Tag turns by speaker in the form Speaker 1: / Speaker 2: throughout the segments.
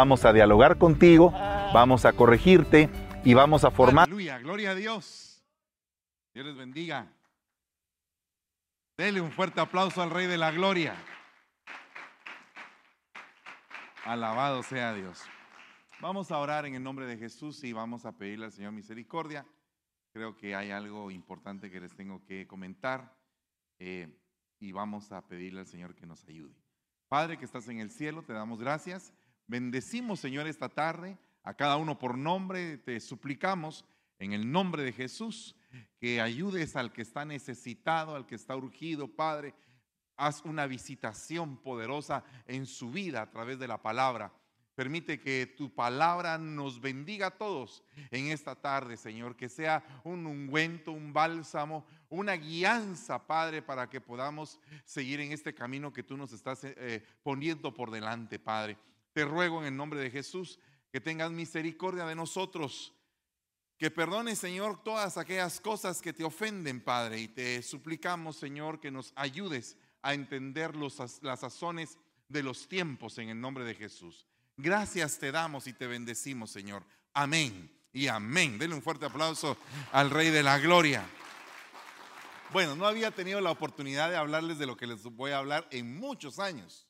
Speaker 1: Vamos a dialogar contigo, vamos a corregirte y vamos a formar.
Speaker 2: Aleluya, gloria a Dios. Dios les bendiga. Dele un fuerte aplauso al Rey de la Gloria. Alabado sea Dios. Vamos a orar en el nombre de Jesús y vamos a pedirle al Señor misericordia. Creo que hay algo importante que les tengo que comentar eh, y vamos a pedirle al Señor que nos ayude. Padre que estás en el cielo, te damos gracias. Bendecimos, Señor, esta tarde a cada uno por nombre. Te suplicamos en el nombre de Jesús que ayudes al que está necesitado, al que está urgido, Padre. Haz una visitación poderosa en su vida a través de la palabra. Permite que tu palabra nos bendiga a todos en esta tarde, Señor. Que sea un ungüento, un bálsamo, una guianza, Padre, para que podamos seguir en este camino que tú nos estás eh, poniendo por delante, Padre. Te ruego en el nombre de Jesús que tengas misericordia de nosotros. Que perdones, Señor, todas aquellas cosas que te ofenden, Padre. Y te suplicamos, Señor, que nos ayudes a entender las sazones de los tiempos en el nombre de Jesús. Gracias te damos y te bendecimos, Señor. Amén y amén. Denle un fuerte aplauso al Rey de la Gloria. Bueno, no había tenido la oportunidad de hablarles de lo que les voy a hablar en muchos años,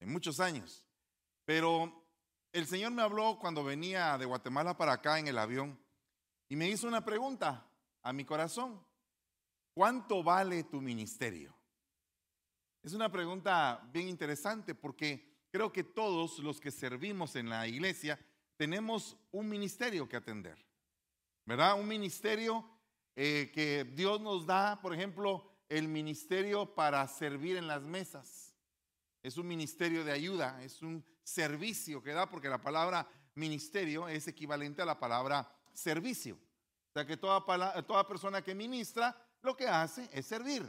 Speaker 2: en muchos años. Pero el Señor me habló cuando venía de Guatemala para acá en el avión y me hizo una pregunta a mi corazón. ¿Cuánto vale tu ministerio? Es una pregunta bien interesante porque creo que todos los que servimos en la iglesia tenemos un ministerio que atender, ¿verdad? Un ministerio eh, que Dios nos da, por ejemplo, el ministerio para servir en las mesas. Es un ministerio de ayuda, es un servicio que da, porque la palabra ministerio es equivalente a la palabra servicio. O sea que toda, persona que ministra lo que hace es servir.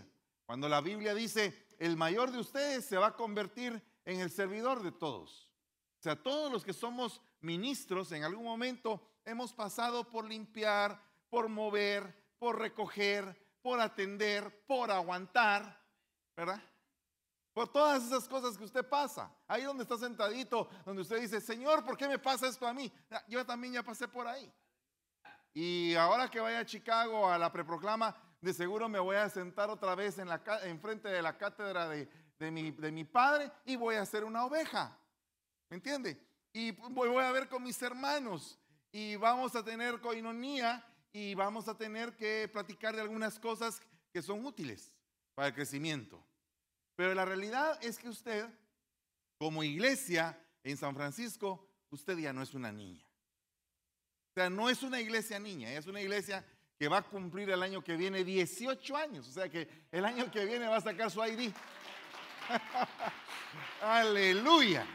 Speaker 2: Cuando la Biblia dice, el mayor de ustedes se va a convertir en el servidor de todos. O sea, todos los que somos ministros en algún momento hemos pasado por limpiar, por mover, por recoger, por atender, por aguantar, ¿verdad? Por todas esas cosas que usted pasa. Ahí donde está sentadito, donde usted dice, Señor, ¿por qué me pasa esto a mí? Yo también ya pasé por ahí. Y ahora que vaya a Chicago a la preproclama, de seguro me voy a sentar otra vez en, la, en frente de la cátedra de, de, mi, de mi padre y voy a ser una oveja. ¿Me entiende? Y voy a ver con mis hermanos y vamos a tener coinonía y vamos a tener que platicar de algunas cosas que son útiles para el crecimiento. Pero la realidad es que usted, como iglesia en San Francisco, usted ya no es una niña. O sea, no es una iglesia niña, es una iglesia que va a cumplir el año que viene 18 años. O sea que el año que viene va a sacar su ID. Aleluya.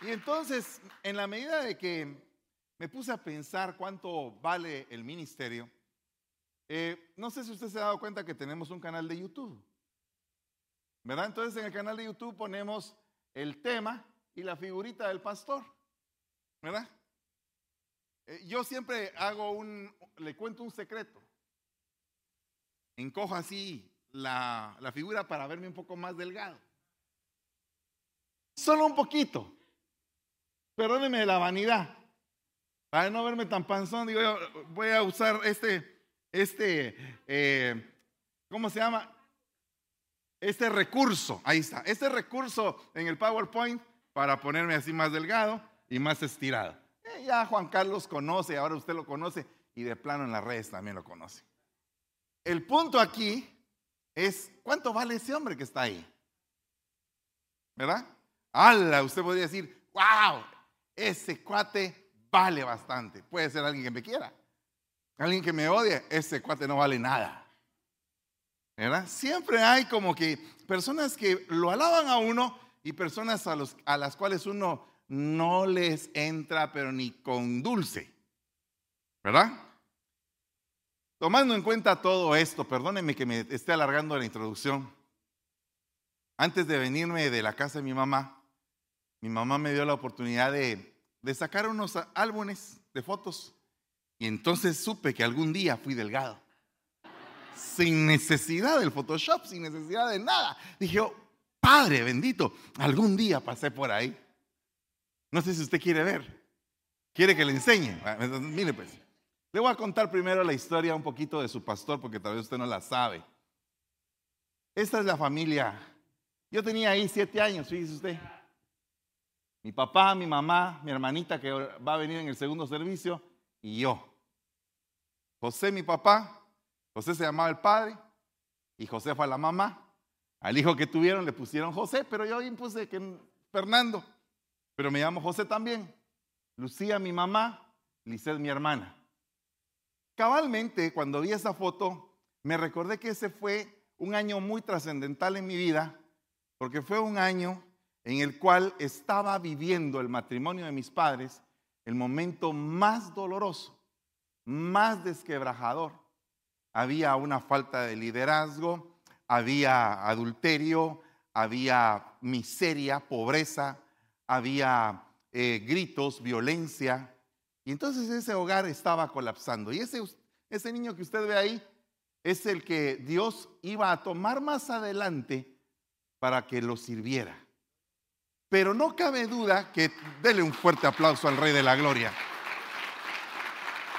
Speaker 2: Y entonces, en la medida de que me puse a pensar cuánto vale el ministerio, eh, no sé si usted se ha dado cuenta que tenemos un canal de YouTube. ¿Verdad? Entonces en el canal de YouTube ponemos el tema y la figurita del pastor. ¿Verdad? Eh, yo siempre hago un, le cuento un secreto. Encojo así la, la figura para verme un poco más delgado. Solo un poquito. Perdóneme la vanidad. Para no verme tan panzón, digo, voy a usar este, este, eh, ¿cómo se llama? Este recurso, ahí está, este recurso en el PowerPoint para ponerme así más delgado y más estirado. Eh, ya Juan Carlos conoce, ahora usted lo conoce y de plano en las redes también lo conoce. El punto aquí es cuánto vale ese hombre que está ahí. ¿Verdad? ¡Hala! Usted podría decir, wow, ese cuate vale bastante. Puede ser alguien que me quiera. Alguien que me odie, ese cuate no vale nada. Siempre hay como que personas que lo alaban a uno y personas a, a las cuales uno no les entra, pero ni con dulce. ¿Verdad? Tomando en cuenta todo esto, perdónenme que me esté alargando la introducción. Antes de venirme de la casa de mi mamá, mi mamá me dio la oportunidad de, de sacar unos álbumes de fotos. Y entonces supe que algún día fui delgado sin necesidad del Photoshop, sin necesidad de nada. Dije, oh, Padre bendito, algún día pasé por ahí. No sé si usted quiere ver. ¿Quiere que le enseñe? Ah, mire pues. Le voy a contar primero la historia un poquito de su pastor porque tal vez usted no la sabe. Esta es la familia. Yo tenía ahí siete años, fíjese usted. Mi papá, mi mamá, mi hermanita que va a venir en el segundo servicio y yo. José, mi papá, José se llamaba el padre y José fue la mamá. Al hijo que tuvieron le pusieron José, pero yo impuse que Fernando, pero me llamo José también. Lucía, mi mamá, Lisset, mi hermana. Cabalmente, cuando vi esa foto, me recordé que ese fue un año muy trascendental en mi vida, porque fue un año en el cual estaba viviendo el matrimonio de mis padres, el momento más doloroso, más desquebrajador. Había una falta de liderazgo, había adulterio, había miseria, pobreza, había eh, gritos, violencia. Y entonces ese hogar estaba colapsando. Y ese, ese niño que usted ve ahí es el que Dios iba a tomar más adelante para que lo sirviera. Pero no cabe duda que, dele un fuerte aplauso al Rey de la Gloria.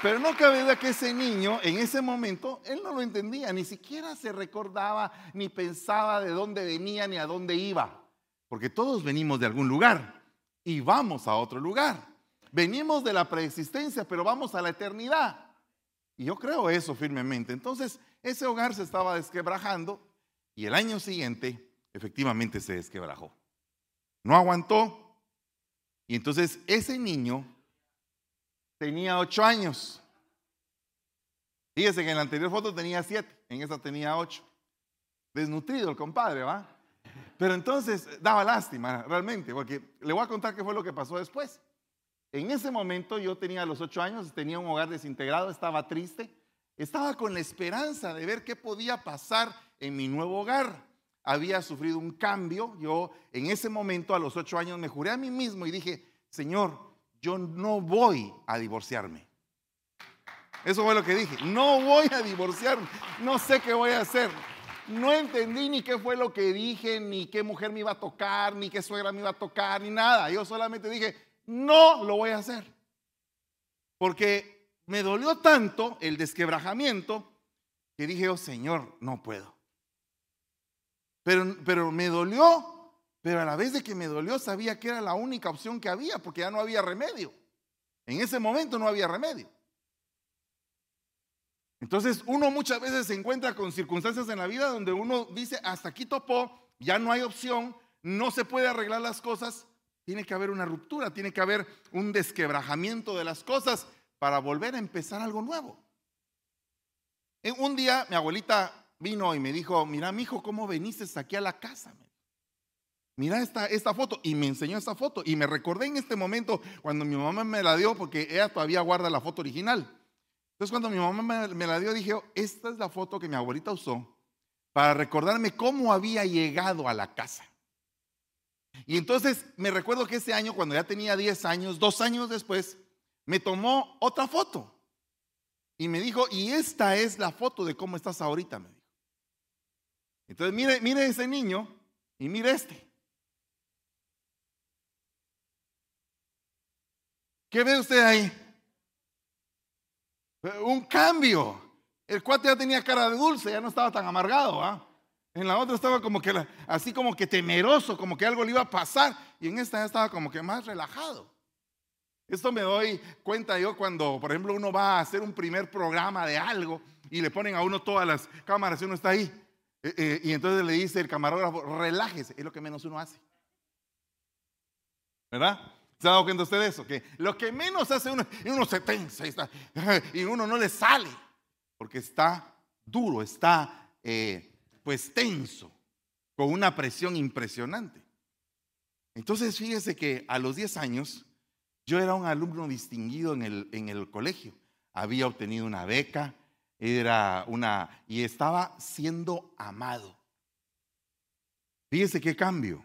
Speaker 2: Pero no cabe duda que ese niño en ese momento, él no lo entendía, ni siquiera se recordaba, ni pensaba de dónde venía, ni a dónde iba. Porque todos venimos de algún lugar y vamos a otro lugar. Venimos de la preexistencia, pero vamos a la eternidad. Y yo creo eso firmemente. Entonces, ese hogar se estaba desquebrajando y el año siguiente efectivamente se desquebrajó. No aguantó. Y entonces ese niño tenía ocho años. Fíjese que en la anterior foto tenía siete, en esta tenía ocho. Desnutrido el compadre, ¿va? Pero entonces daba lástima realmente, porque le voy a contar qué fue lo que pasó después. En ese momento yo tenía los ocho años, tenía un hogar desintegrado, estaba triste, estaba con la esperanza de ver qué podía pasar en mi nuevo hogar. Había sufrido un cambio, yo en ese momento a los ocho años me juré a mí mismo y dije, Señor, yo no voy a divorciarme. Eso fue lo que dije, no voy a divorciarme, no sé qué voy a hacer. No entendí ni qué fue lo que dije, ni qué mujer me iba a tocar, ni qué suegra me iba a tocar, ni nada. Yo solamente dije, no lo voy a hacer. Porque me dolió tanto el desquebrajamiento que dije, oh Señor, no puedo. Pero, pero me dolió pero a la vez de que me dolió, sabía que era la única opción que había, porque ya no había remedio. En ese momento no había remedio. Entonces uno muchas veces se encuentra con circunstancias en la vida donde uno dice, hasta aquí topó, ya no hay opción, no se puede arreglar las cosas, tiene que haber una ruptura, tiene que haber un desquebrajamiento de las cosas para volver a empezar algo nuevo. Un día mi abuelita vino y me dijo, mira, mi hijo, ¿cómo veniste aquí a la casa? Mira esta, esta foto. Y me enseñó esta foto. Y me recordé en este momento cuando mi mamá me la dio, porque ella todavía guarda la foto original. Entonces cuando mi mamá me, la dio, dije, esta es la foto que mi abuelita usó para recordarme cómo había llegado a la casa. Y entonces me recuerdo que ese año, cuando ya tenía 10 años, dos años después, me tomó otra foto. Y me dijo, y esta es la foto de cómo estás ahorita, me dijo. Entonces mire, mire ese niño y mire este. ¿Qué ve usted ahí? Un cambio. El cuate ya tenía cara de dulce, ya no estaba tan amargado. ¿ah? En la otra estaba como que así como que temeroso, como que algo le iba a pasar. Y en esta ya estaba como que más relajado. Esto me doy cuenta yo cuando, por ejemplo, uno va a hacer un primer programa de algo y le ponen a uno todas las cámaras y uno está ahí. Eh, eh, y entonces le dice el camarógrafo, relájese, es lo que menos uno hace. ¿Verdad? ¿Se ha dado usted de eso? Que lo que menos hace uno, y uno se tensa y, uno no le sale, porque está duro, está eh, pues tenso, con una presión impresionante. Entonces fíjese que a los 10 años yo era un alumno distinguido en el, en el colegio. Había obtenido una beca, era una, y estaba siendo amado. Fíjese qué cambio.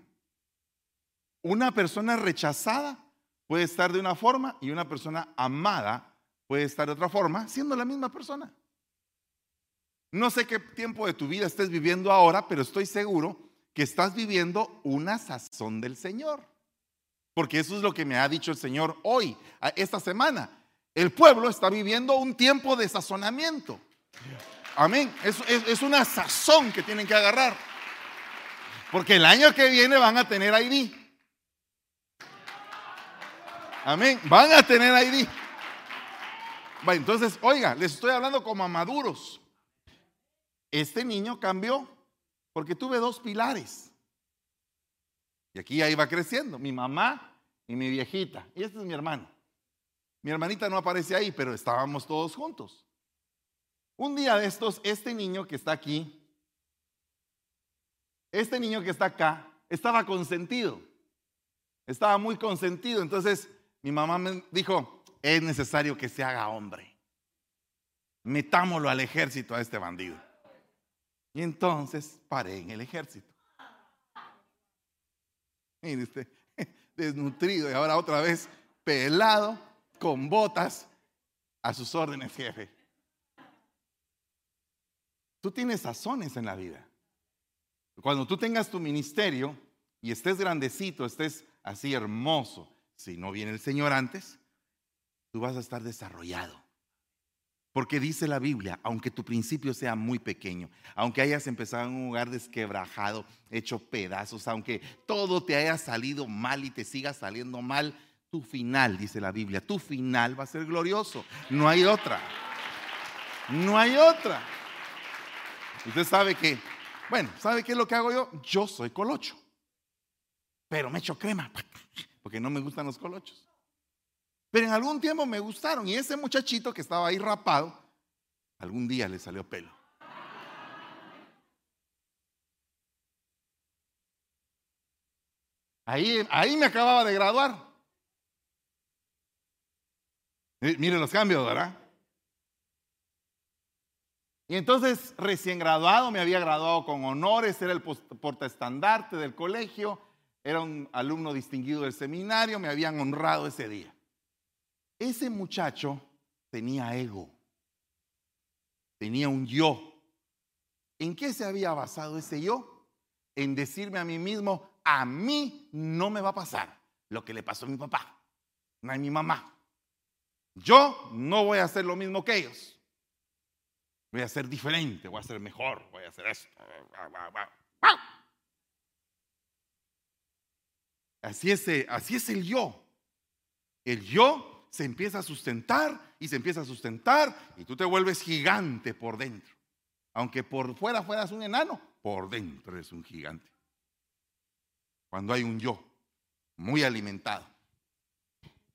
Speaker 2: Una persona rechazada puede estar de una forma y una persona amada puede estar de otra forma, siendo la misma persona. No sé qué tiempo de tu vida estés viviendo ahora, pero estoy seguro que estás viviendo una sazón del Señor. Porque eso es lo que me ha dicho el Señor hoy, esta semana. El pueblo está viviendo un tiempo de sazonamiento. Amén. Es, una sazón que tienen que agarrar. Porque el año que viene van a tener ID. Amén. Van a tener ID. Entonces, oiga, les estoy hablando como a maduros. Este niño cambió porque tuve dos pilares. Y aquí ya iba creciendo, mi mamá y mi viejita. Y este es mi hermano. Mi hermanita no aparece ahí, pero estábamos todos juntos. Un día de estos, este niño que está aquí, este niño que está acá, estaba consentido. Estaba muy consentido. Entonces mi mamá me dijo, es necesario que se haga hombre. Metámoslo al ejército a este bandido. Y entonces paré en el ejército. Mire usted, desnutrido y ahora otra vez pelado, con botas, a sus órdenes, jefe. Tú tienes sazones en la vida. Cuando tú tengas tu ministerio y estés grandecito, estés así hermoso, si no viene el Señor antes, tú vas a estar desarrollado. Porque dice la Biblia, aunque tu principio sea muy pequeño, aunque hayas empezado en un lugar desquebrajado, hecho pedazos, aunque todo te haya salido mal y te siga saliendo mal, tu final, dice la Biblia, tu final va a ser glorioso. No hay otra. No hay otra. Usted sabe que, bueno, ¿sabe qué es lo que hago yo? Yo soy colocho. Pero me echo crema, porque no me gustan los colochos. Pero en algún tiempo me gustaron y ese muchachito que estaba ahí rapado, algún día le salió pelo. Ahí, ahí me acababa de graduar. Miren los cambios, ¿verdad? Y entonces, recién graduado, me había graduado con honores, era el portaestandarte del colegio, era un alumno distinguido del seminario, me habían honrado ese día. Ese muchacho tenía ego, tenía un yo. ¿En qué se había basado ese yo? En decirme a mí mismo, a mí no me va a pasar lo que le pasó a mi papá, no a mi mamá. Yo no voy a hacer lo mismo que ellos. Voy a ser diferente, voy a ser mejor, voy a hacer esto. Así es, así es el yo. El yo se empieza a sustentar y se empieza a sustentar y tú te vuelves gigante por dentro. Aunque por fuera fueras un enano, por dentro eres un gigante. Cuando hay un yo muy alimentado.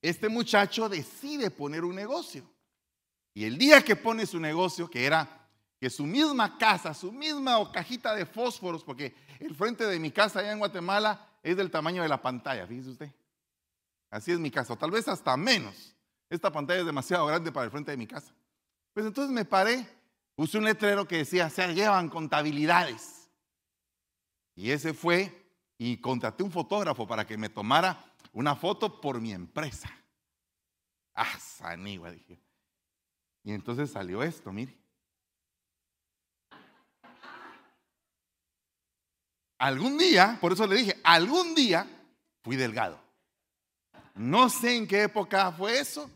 Speaker 2: Este muchacho decide poner un negocio. Y el día que pone su negocio, que era que su misma casa, su misma cajita de fósforos, porque el frente de mi casa allá en Guatemala es del tamaño de la pantalla, fíjese usted. Así es mi casa, o tal vez hasta menos. Esta pantalla es demasiado grande para el frente de mi casa. Pues entonces me paré, puse un letrero que decía, se llevan contabilidades. Y ese fue, y contraté un fotógrafo para que me tomara una foto por mi empresa. Ah, sanigua, dije. Y entonces salió esto, mire. Algún día, por eso le dije, algún día fui delgado. No sé en qué época fue eso,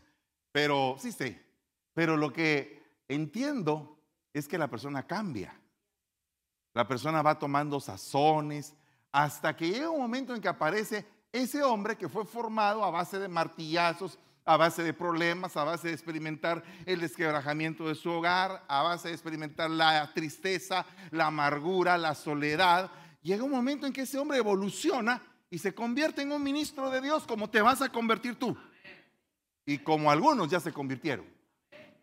Speaker 2: pero sí sé. Pero lo que entiendo es que la persona cambia. La persona va tomando sazones hasta que llega un momento en que aparece ese hombre que fue formado a base de martillazos, a base de problemas, a base de experimentar el desquebrajamiento de su hogar, a base de experimentar la tristeza, la amargura, la soledad. Llega un momento en que ese hombre evoluciona y se convierte en un ministro de Dios como te vas a convertir tú. Y como algunos ya se convirtieron.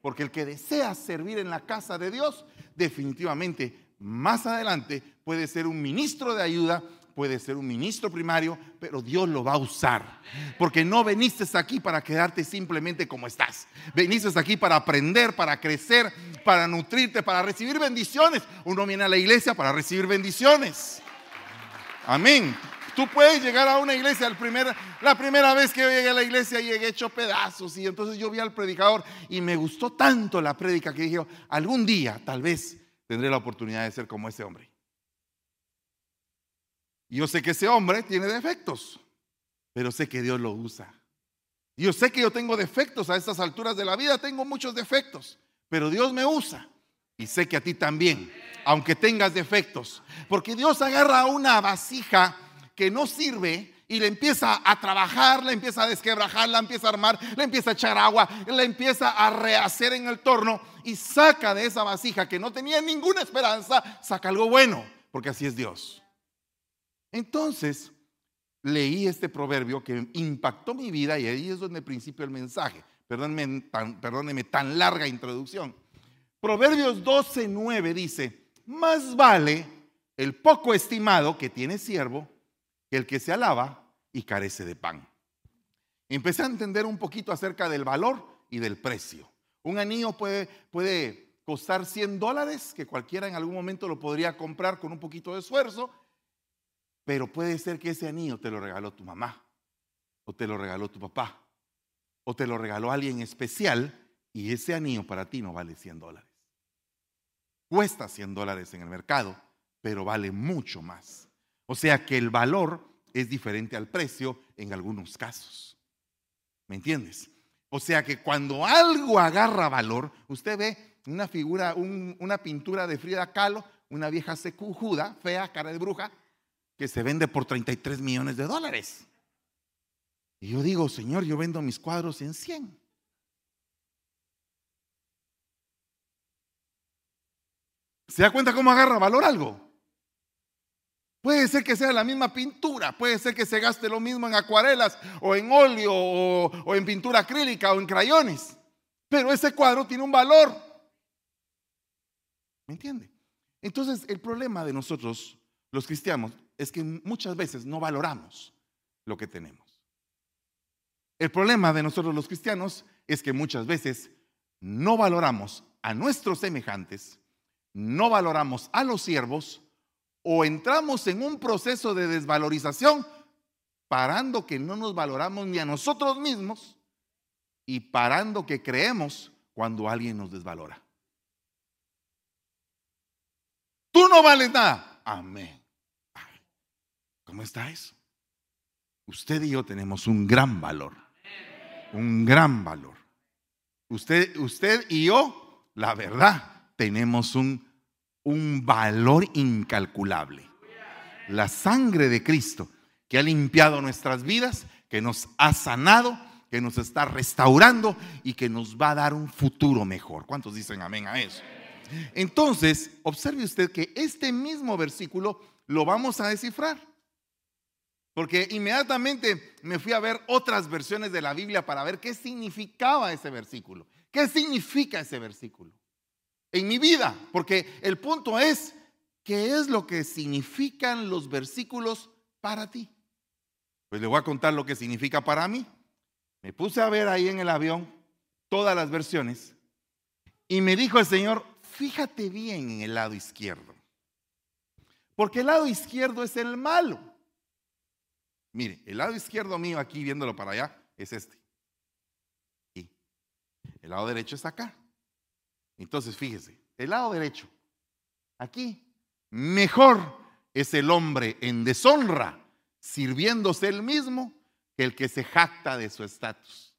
Speaker 2: Porque el que desea servir en la casa de Dios, definitivamente más adelante puede ser un ministro de ayuda, puede ser un ministro primario, pero Dios lo va a usar. Porque no veniste aquí para quedarte simplemente como estás. Veniste aquí para aprender, para crecer, para nutrirte, para recibir bendiciones. Uno viene a la iglesia para recibir bendiciones. Amén. Tú puedes llegar a una iglesia, la primera vez que yo llegué a la iglesia llegué hecho pedazos y entonces yo vi al predicador y me gustó tanto la prédica que dije, algún día tal vez tendré la oportunidad de ser como ese hombre. Yo sé que ese hombre tiene defectos. pero sé que Dios lo usa. Yo sé que yo tengo defectos a estas alturas de la vida, tengo muchos defectos, pero Dios me usa y sé que a ti también, aunque tengas defectos, porque Dios agarra una vasija que no sirve y le empieza a trabajar, le empieza a desquebrajar, la empieza a armar, le empieza a echar agua, le empieza a rehacer en el torno y saca de esa vasija que no tenía ninguna esperanza, saca algo bueno, porque así es Dios. Entonces, leí este proverbio que impactó mi vida y ahí es donde principio el mensaje. Perdónenme tan, tan larga introducción. Proverbios 12:9 dice, más vale el poco estimado que tiene siervo que el que se alaba y carece de pan. Empecé a entender un poquito acerca del valor y del precio. Un anillo puede, puede costar 100 dólares, que cualquiera en algún momento lo podría comprar con un poquito de esfuerzo, pero puede ser que ese anillo te lo regaló tu mamá, o te lo regaló tu papá, o te lo regaló alguien especial y ese anillo para ti no vale 100 dólares. Cuesta 100 dólares en el mercado, pero vale mucho más. O sea que el valor es diferente al precio en algunos casos. ¿Me entiendes? O sea que cuando algo agarra valor, usted ve una figura, una pintura de Frida Kahlo, una vieja secujuda, fea, cara de bruja, que se vende por 33 millones de dólares. Y yo digo, Señor, yo vendo mis cuadros en 100. ¿Se da cuenta cómo agarra valor algo? Puede ser que sea la misma pintura, puede ser que se gaste lo mismo en acuarelas o en óleo o, o, en pintura acrílica o en crayones, pero ese cuadro tiene un valor. ¿Me entiende? Entonces el problema de nosotros, los cristianos, es que muchas veces no valoramos lo que tenemos. El problema de nosotros los cristianos es que muchas veces no valoramos a nuestros semejantes, no valoramos a los siervos o entramos en un proceso de desvalorización parando que no nos valoramos ni a nosotros mismos y parando que creemos cuando alguien nos desvalora. Tú no vales nada. Amén. ¿Cómo está eso? Usted y yo tenemos un gran valor. Un gran valor. Usted, usted y yo, la verdad, tenemos un, un valor incalculable. La sangre de Cristo que ha limpiado nuestras vidas, que nos ha sanado, que nos está restaurando y que nos va a dar un futuro mejor. ¿Cuántos dicen amén a eso? Entonces, observe usted que este mismo versículo lo vamos a descifrar. Porque inmediatamente me fui a ver otras versiones de la Biblia para ver qué significaba ese versículo. ¿Qué significa ese versículo? En mi vida, porque el punto es, ¿qué es lo que significan los versículos para ti? Pues le voy a contar lo que significa para mí. Me puse a ver ahí en el avión todas las versiones y me dijo el Señor, fíjate bien en el lado izquierdo. Porque el lado izquierdo es el malo. Mire, el lado izquierdo mío aquí, viéndolo para allá, es este. Y el lado derecho está acá. Entonces, fíjese, el lado derecho, aquí, mejor es el hombre en deshonra, sirviéndose él mismo, que el que se jacta de su estatus.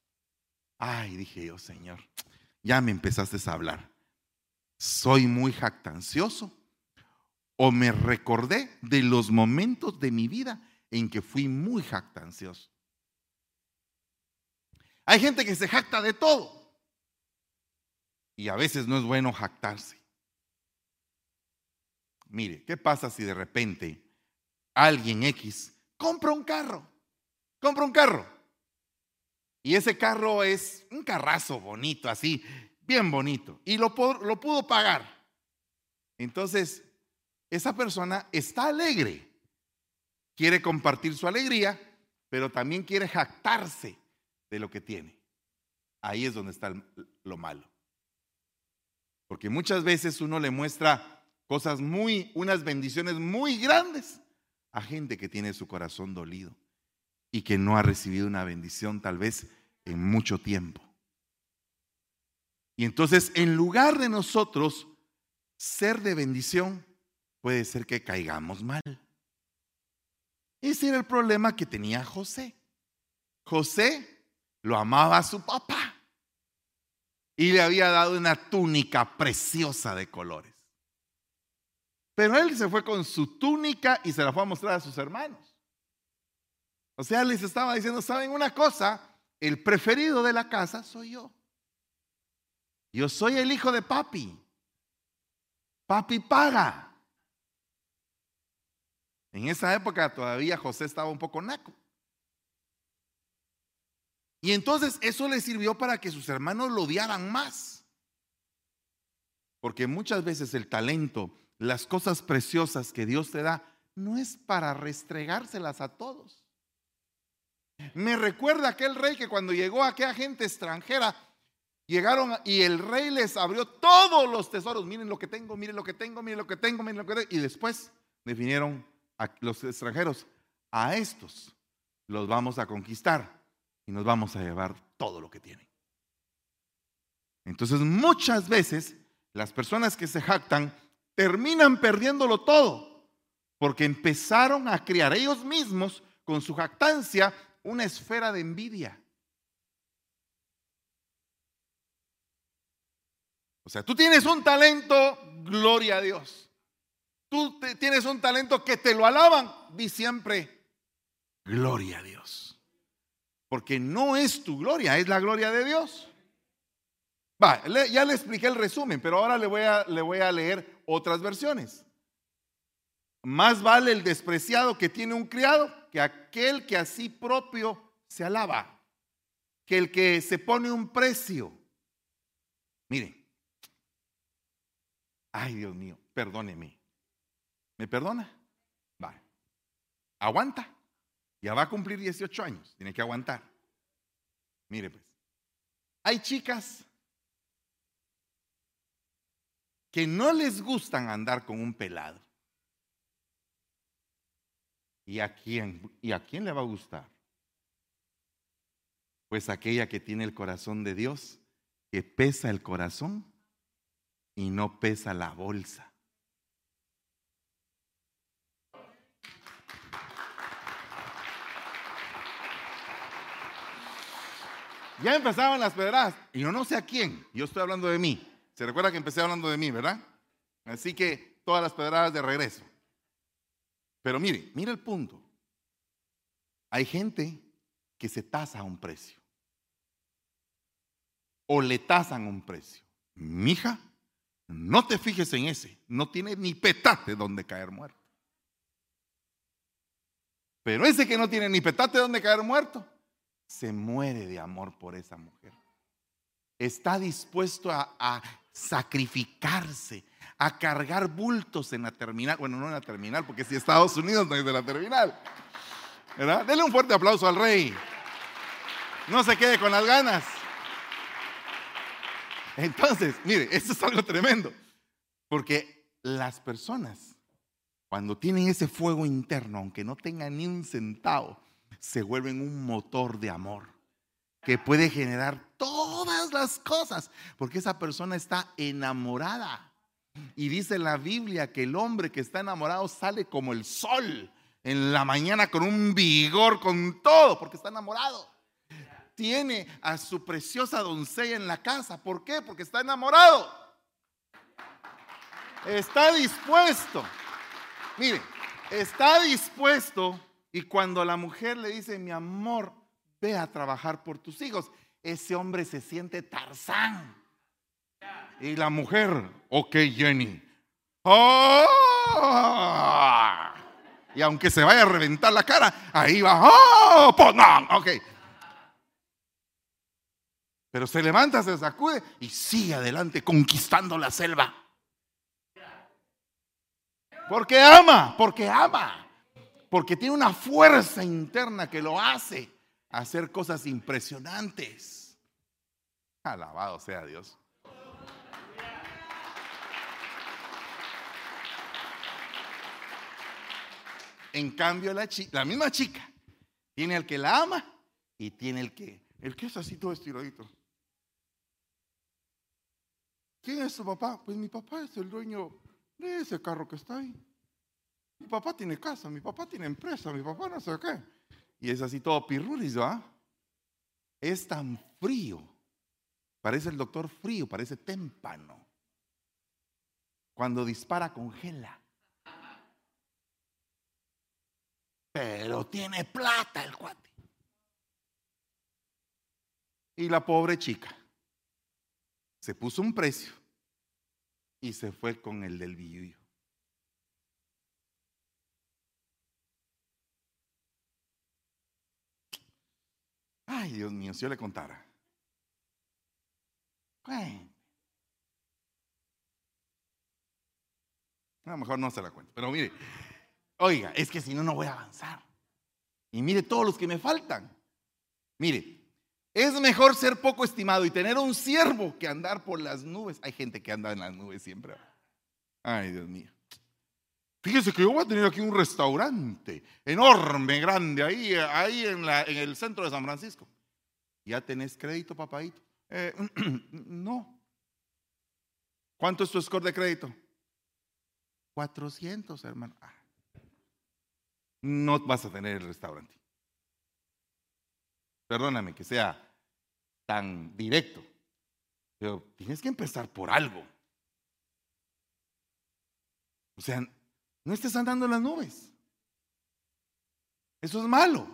Speaker 2: Ay, dije yo, Señor, ya me empezaste a hablar. ¿Soy muy jactancioso? ¿O me recordé de los momentos de mi vida en que fui muy jactancioso. Hay gente que se jacta de todo. Y a veces no es bueno jactarse. Mire, ¿qué pasa si de repente alguien X compra un carro? Compra un carro. Y ese carro es un carrazo bonito, así, bien bonito. Y lo, lo pudo pagar. Entonces, esa persona está alegre quiere compartir su alegría, pero también quiere jactarse de lo que tiene. Ahí es donde está lo malo. Porque muchas veces uno le muestra cosas muy, unas bendiciones muy grandes a gente que tiene su corazón dolido y que no ha recibido una bendición tal vez en mucho tiempo. Y entonces, en lugar de nosotros ser de bendición, puede ser que caigamos mal. Ese era el problema que tenía José. José lo amaba a su papá y le había dado una túnica preciosa de colores. Pero él se fue con su túnica y se la fue a mostrar a sus hermanos. O sea, les estaba diciendo, ¿saben una cosa? El preferido de la casa soy yo. Yo soy el hijo de papi. Papi paga. En esa época todavía José estaba un poco naco. Y entonces eso le sirvió para que sus hermanos lo odiaran más. Porque muchas veces el talento, las cosas preciosas que Dios te da, no es para restregárselas a todos. Me recuerda aquel rey que cuando llegó aquella gente extranjera, llegaron y el rey les abrió todos los tesoros. Miren lo que tengo, miren lo que tengo, miren lo que tengo, miren lo que tengo. Y después definieron a los extranjeros, a estos los vamos a conquistar y nos vamos a llevar todo lo que tienen. Entonces muchas veces las personas que se jactan terminan perdiéndolo todo porque empezaron a crear ellos mismos con su jactancia una esfera de envidia. O sea, tú tienes un talento, gloria a Dios. Tú tienes un talento que te lo alaban, di siempre, gloria a Dios. Porque no es tu gloria, es la gloria de Dios. Va, ya le expliqué el resumen, pero ahora le voy, a, leer otras versiones. Más vale el despreciado que tiene un criado que aquel que a sí propio se alaba, que el que se pone un precio. Mire, ay Dios mío, perdóneme. ¿Me perdona? Va. Aguanta. Ya va a cumplir 18 años, tiene que aguantar. Mire pues, hay chicas que no les gustan andar con un pelado. ¿Y a quién? ¿Y a quién le va a gustar? Pues aquella que tiene el corazón de Dios, que pesa el corazón y no pesa la bolsa. Ya empezaban las pedradas. Y yo no sé a quién. Yo estoy hablando de mí. Se recuerda que empecé hablando de mí, ¿verdad? Así que todas las pedradas de regreso. Pero mire, mire el punto. Hay gente que se tasa a un precio. O le tasan un precio. Mija, no te fijes en ese. No tiene ni petate donde caer muerto. Pero ese que no tiene ni petate donde caer muerto, se muere de amor por esa mujer. Está dispuesto a, sacrificarse, a cargar bultos en la terminal. Bueno, no en la terminal, porque si Estados Unidos no es de la terminal. ¿Verdad? Dele un fuerte aplauso al rey. No se quede con las ganas. Entonces, mire, esto es algo tremendo. Porque las personas, cuando tienen ese fuego interno, aunque no tengan ni un centavo, se vuelven un motor de amor que puede generar todas las cosas, porque esa persona está enamorada. Y dice la Biblia que el hombre que está enamorado sale como el sol en la mañana con un vigor, con todo, porque está enamorado. Tiene a su preciosa doncella en la casa. ¿Por qué? Porque está enamorado. Está dispuesto. Mire, está dispuesto y cuando la mujer le dice, mi amor, ve a trabajar por tus hijos, ese hombre se siente tarzán. Y la mujer, ok Jenny. ¡Oh! Y aunque se vaya a reventar la cara, ahí va. ¡Oh! Pues no, ok. Pero se levanta, se sacude y sigue adelante conquistando la selva. Porque ama, porque ama porque tiene una fuerza interna que lo hace hacer cosas impresionantes. Alabado sea Dios. En cambio, la, la misma chica tiene el que la ama y tiene el que, el que es así todo estiradito. ¿Quién es su papá? Pues mi papá es el dueño de ese carro que está ahí. Mi papá tiene casa, mi papá tiene empresa, mi papá no sé qué. Y es así todo pirruris, ¿va? es tan frío. Parece el doctor frío, parece témpano. Cuando dispara, congela. Pero tiene plata el cuate. Y la pobre chica se puso un precio y se fue con el del billullo. Ay, Dios mío, si yo le contara. A lo mejor no se la cuento, pero mire, oiga, es que si no, no voy a avanzar. Y mire todos los que me faltan. Mire, es mejor ser poco estimado y tener un siervo que andar por las nubes. Hay gente que anda en las nubes siempre. Ay, Dios mío. Fíjese que yo voy a tener aquí un restaurante enorme, grande, ahí, ahí en, el centro de San Francisco. ¿Ya tenés crédito, papadito? Eh, no. ¿Cuánto es tu score de crédito? 400, hermano. Ah. No vas a tener el restaurante. Perdóname que sea tan directo, pero tienes que empezar por algo. O sea, no estés andando en las nubes. Eso es malo.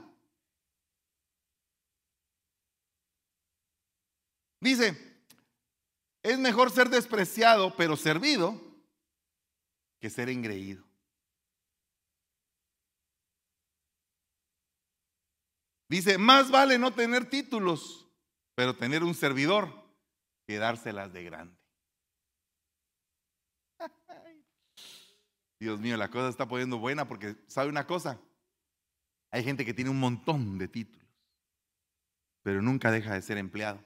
Speaker 2: Dice, es mejor ser despreciado pero servido que ser engreído. Dice, más vale no tener títulos, pero tener un servidor que dárselas de grande. Dios mío, la cosa está poniendo buena porque, ¿sabe una cosa? Hay gente que tiene un montón de títulos, pero nunca deja de ser empleado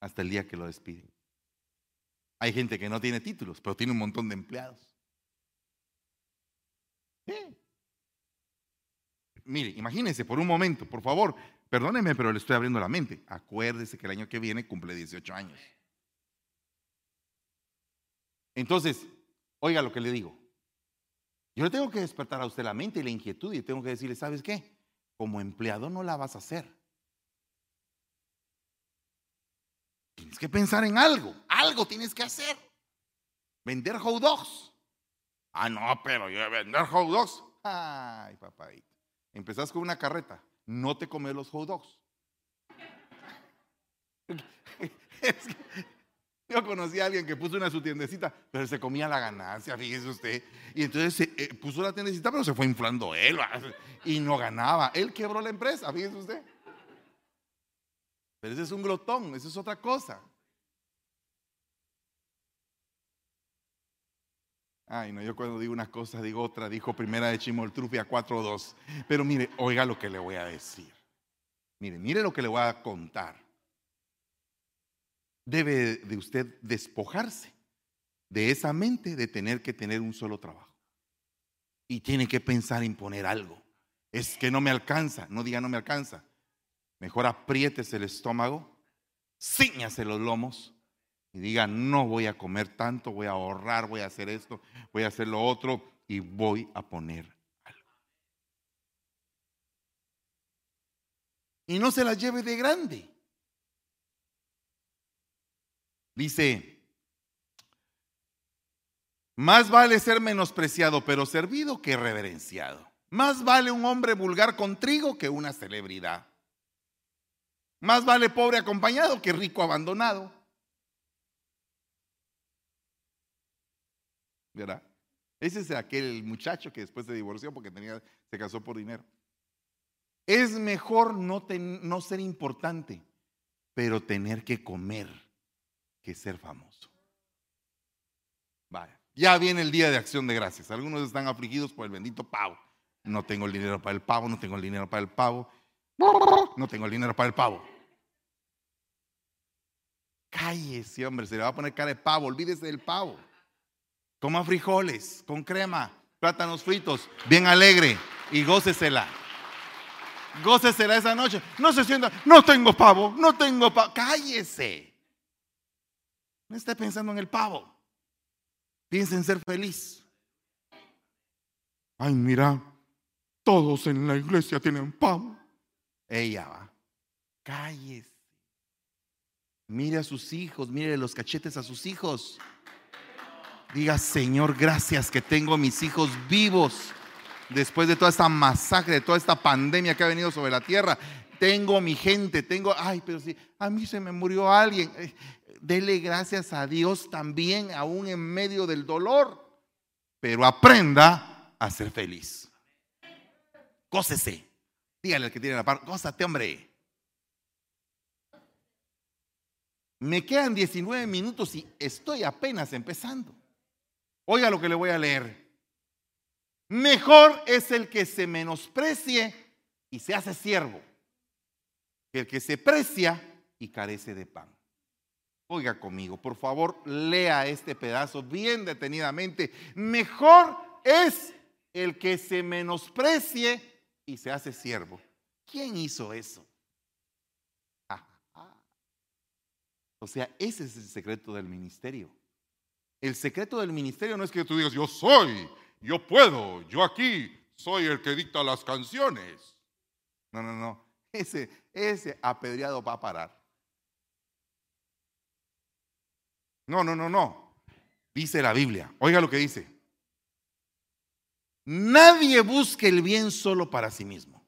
Speaker 2: hasta el día que lo despiden. Hay gente que no tiene títulos, pero tiene un montón de empleados. Mire, imagínense por un momento, por favor, perdónenme, pero le estoy abriendo la mente. Acuérdese que el año que viene cumple 18 años. Entonces, oiga lo que le digo. Yo le tengo que despertar a usted la mente y la inquietud y tengo que decirle, ¿sabes qué? Como empleado no la vas a hacer. Tienes que pensar en algo, algo tienes que hacer. Vender hot dogs. Ah, no, pero yo vender hot dogs. Ay, papá. Empezás con una carreta, no te comes los hot dogs. Yo conocí a alguien que puso una su tiendecita, pero se comía la ganancia, fíjese usted. Y entonces eh, puso la tiendecita, pero se fue inflando él y no ganaba. Él quebró la empresa, fíjese usted. Pero ese es un glotón, eso es otra cosa. Ay, no, yo cuando digo una cosa digo otra, dijo primera de Chimoltrufia 4.2. Pero mire, oiga lo que le voy a decir. Mire, mire lo que le voy a contar debe de usted despojarse de esa mente de tener que tener un solo trabajo. Y tiene que pensar en poner algo. Es que no me alcanza, no diga no me alcanza. Mejor apriétese el estómago, ciñase los lomos y diga no voy a comer tanto, voy a ahorrar, voy a hacer esto, voy a hacer lo otro y voy a poner algo. Y no se la lleve de grande. Dice, más vale ser menospreciado pero servido que reverenciado. Más vale un hombre vulgar con trigo que una celebridad. Más vale pobre acompañado que rico abandonado. ¿Verdad? Ese es aquel muchacho que después se divorció porque tenía, se casó por dinero. Es mejor no, no ser importante, pero tener que comer que ser famoso. Vaya, ya viene el día de acción de gracias. Algunos están afligidos por el bendito pavo. No tengo el dinero para el pavo, no tengo el dinero para el pavo. No tengo el dinero para el pavo. Cállese, hombre, se le va a poner cara de pavo, olvídese del pavo. Coma frijoles con crema, plátanos fritos, bien alegre y gócesela. Gócesela esa noche. No se sienta, no tengo pavo, no tengo pavo. Cállese. No esté pensando en el pavo. Piensa en ser feliz. Ay, mira, todos en la iglesia tienen pavo. Ella va. cállese. Mire a sus hijos, mire los cachetes a sus hijos. Diga, Señor, gracias que tengo mis hijos vivos después de toda esta masacre, de toda esta pandemia que ha venido sobre la tierra. Tengo mi gente, tengo, ay, pero si a mí se me murió alguien, eh, dele gracias a Dios también, aún en medio del dolor. Pero aprenda a ser feliz. Gócese. Dígale al que tiene la par, gózate, hombre. Me quedan 19 minutos y estoy apenas empezando. Oiga lo que le voy a leer. Mejor es el que se menosprecie y se hace siervo que el que se precia y carece de pan. Oiga conmigo, por favor, lea este pedazo bien detenidamente. Mejor es el que se menosprecie y se hace siervo. ¿Quién hizo eso? O sea, ese es el secreto del ministerio. El secreto del ministerio no es que tú digas, yo soy, yo puedo, yo aquí soy el que dicta las canciones. No, no, no. Ese, ese apedreado va a parar. No, no, no, no. Dice la Biblia. Oiga lo que dice. Nadie busque el bien solo para sí mismo,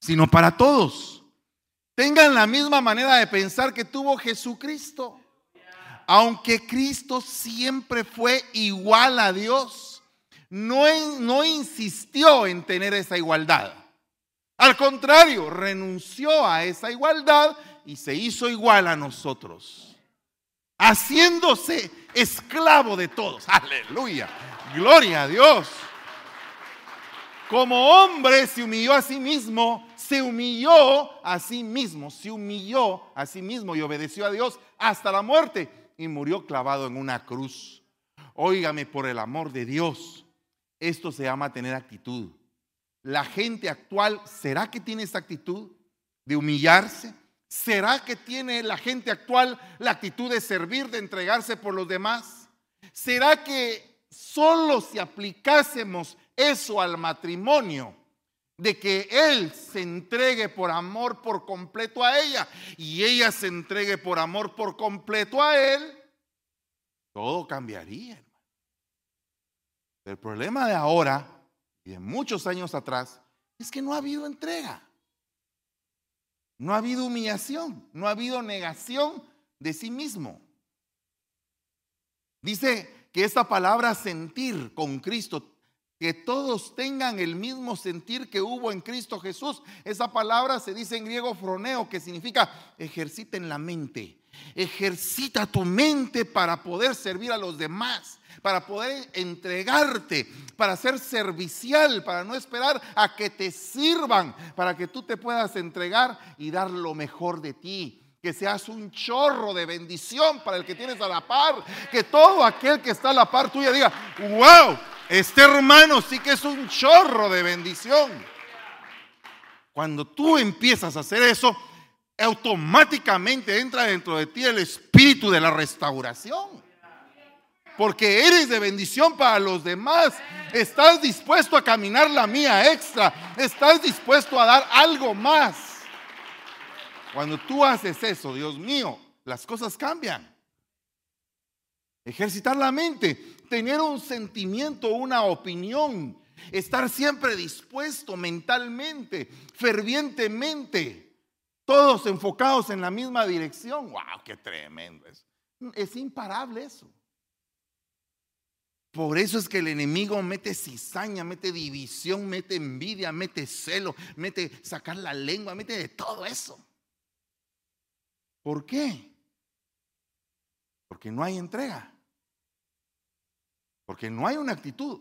Speaker 2: sino para todos. Tengan la misma manera de pensar que tuvo Jesucristo. Aunque Cristo siempre fue igual a Dios, no, no insistió en tener esa igualdad. Al contrario, renunció a esa igualdad y se hizo igual a nosotros, haciéndose esclavo de todos. Aleluya, gloria a Dios. Como hombre se humilló a sí mismo, se humilló a sí mismo, se humilló a sí mismo y obedeció a Dios hasta la muerte y murió clavado en una cruz. Óigame por el amor de Dios, esto se llama tener actitud. La gente actual, ¿será que tiene esa actitud de humillarse? ¿Será que tiene la gente actual la actitud de servir, de entregarse por los demás? ¿Será que solo si aplicásemos eso al matrimonio, de que él se entregue por amor por completo a ella y ella se entregue por amor por completo a él, todo cambiaría. El problema de ahora y de muchos años atrás es que no ha habido entrega. No ha habido humillación, no ha habido negación de sí mismo. Dice que esta palabra sentir con Cristo que todos tengan el mismo sentir que hubo en Cristo Jesús. Esa palabra se dice en griego froneo, que significa ejerciten la mente. Ejercita tu mente para poder servir a los demás, para poder entregarte, para ser servicial, para no esperar a que te sirvan, para que tú te puedas entregar y dar lo mejor de ti que seas un chorro de bendición para el que tienes a la par, que todo aquel que está a la par tuya diga, wow, este hermano sí que es un chorro de bendición. Cuando tú empiezas a hacer eso, automáticamente entra dentro de ti el espíritu de la restauración. Porque eres de bendición para los demás. Estás dispuesto a caminar la mía extra. Estás dispuesto a dar algo más. Cuando tú haces eso, Dios mío, las cosas cambian. Ejercitar la mente, tener un sentimiento, una opinión, estar siempre dispuesto mentalmente, fervientemente, todos enfocados en la misma dirección. ¡Wow! ¡Qué tremendo! Es, es imparable eso. Por eso es que el enemigo mete cizaña, mete división, mete envidia, mete celo, mete sacar la lengua, mete de todo eso. ¿Por qué? Porque no hay entrega. Porque no hay una actitud.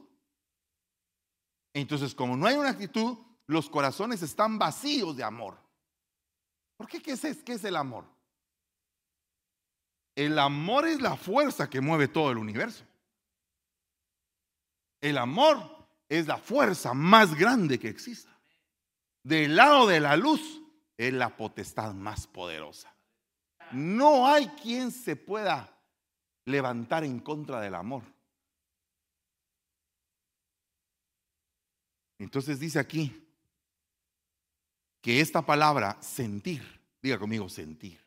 Speaker 2: Entonces, como no hay una actitud, los corazones están vacíos de amor. ¿Por qué? ¿Qué es, qué es el amor? El amor es la fuerza que mueve todo el universo. El amor es la fuerza más grande que existe. Del lado de la luz es la potestad más poderosa. No hay quien se pueda levantar en contra del amor. Entonces dice aquí que esta palabra sentir Diga conmigo, sentir.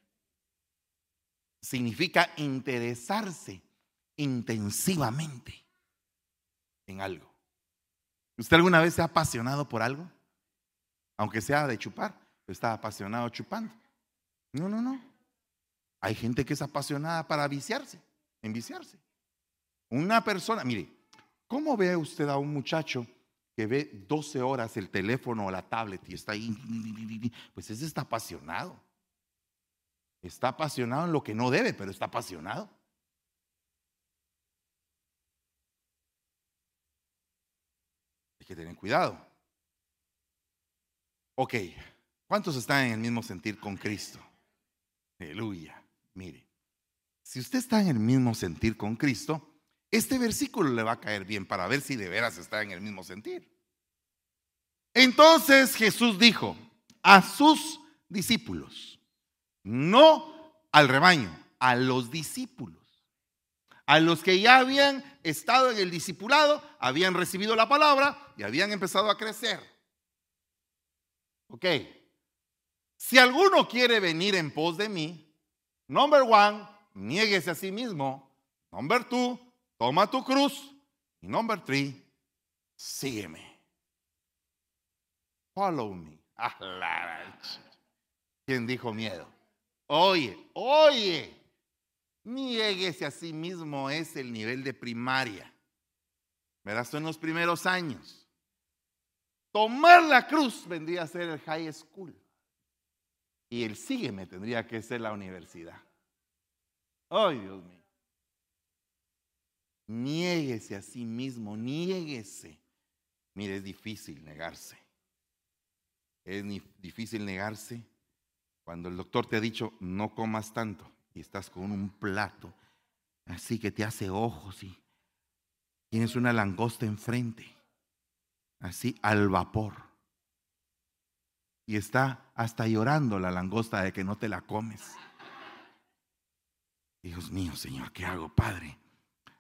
Speaker 2: Significa interesarse intensivamente en algo. ¿Usted alguna vez se ha apasionado por algo? Aunque sea de chupar, está apasionado chupando. No, no, no. Hay gente que es apasionada para viciarse, en viciarse. Una persona, mire, ¿cómo ve usted a un muchacho que ve 12 horas el teléfono o la tablet y está ahí? Pues ese está apasionado. Está apasionado en lo que no debe, pero está apasionado. Hay que tener cuidado. Ok, ¿cuántos están en el mismo sentir con Cristo? Aleluya. Mire, si usted está en el mismo sentir con Cristo, este versículo le va a caer bien para ver si de veras está en el mismo sentir. Entonces Jesús dijo a sus discípulos, no al rebaño, a los discípulos, a los que ya habían estado en el discipulado, habían recibido la palabra y habían empezado a crecer. Ok, si alguno quiere venir en pos de mí, number one, niéguese a sí mismo. Number two, toma tu cruz. Y number three, sígueme. Follow me. ¿Quién dijo miedo? Oye, oye, niéguese a sí mismo es el nivel de primaria. Verás, en los primeros años. Tomar la cruz vendría a ser el high school. Y el sígueme tendría que ser la universidad. Ay, Dios mío. Niéguese a sí mismo, niéguese. Mire, es difícil negarse. Es difícil negarse cuando el doctor te ha dicho no comas tanto y estás con un plato así que te hace ojos y tienes una langosta enfrente, así al vapor. Y está hasta llorando la langosta de que no te la comes. Dios mío, Señor, ¿qué hago, Padre?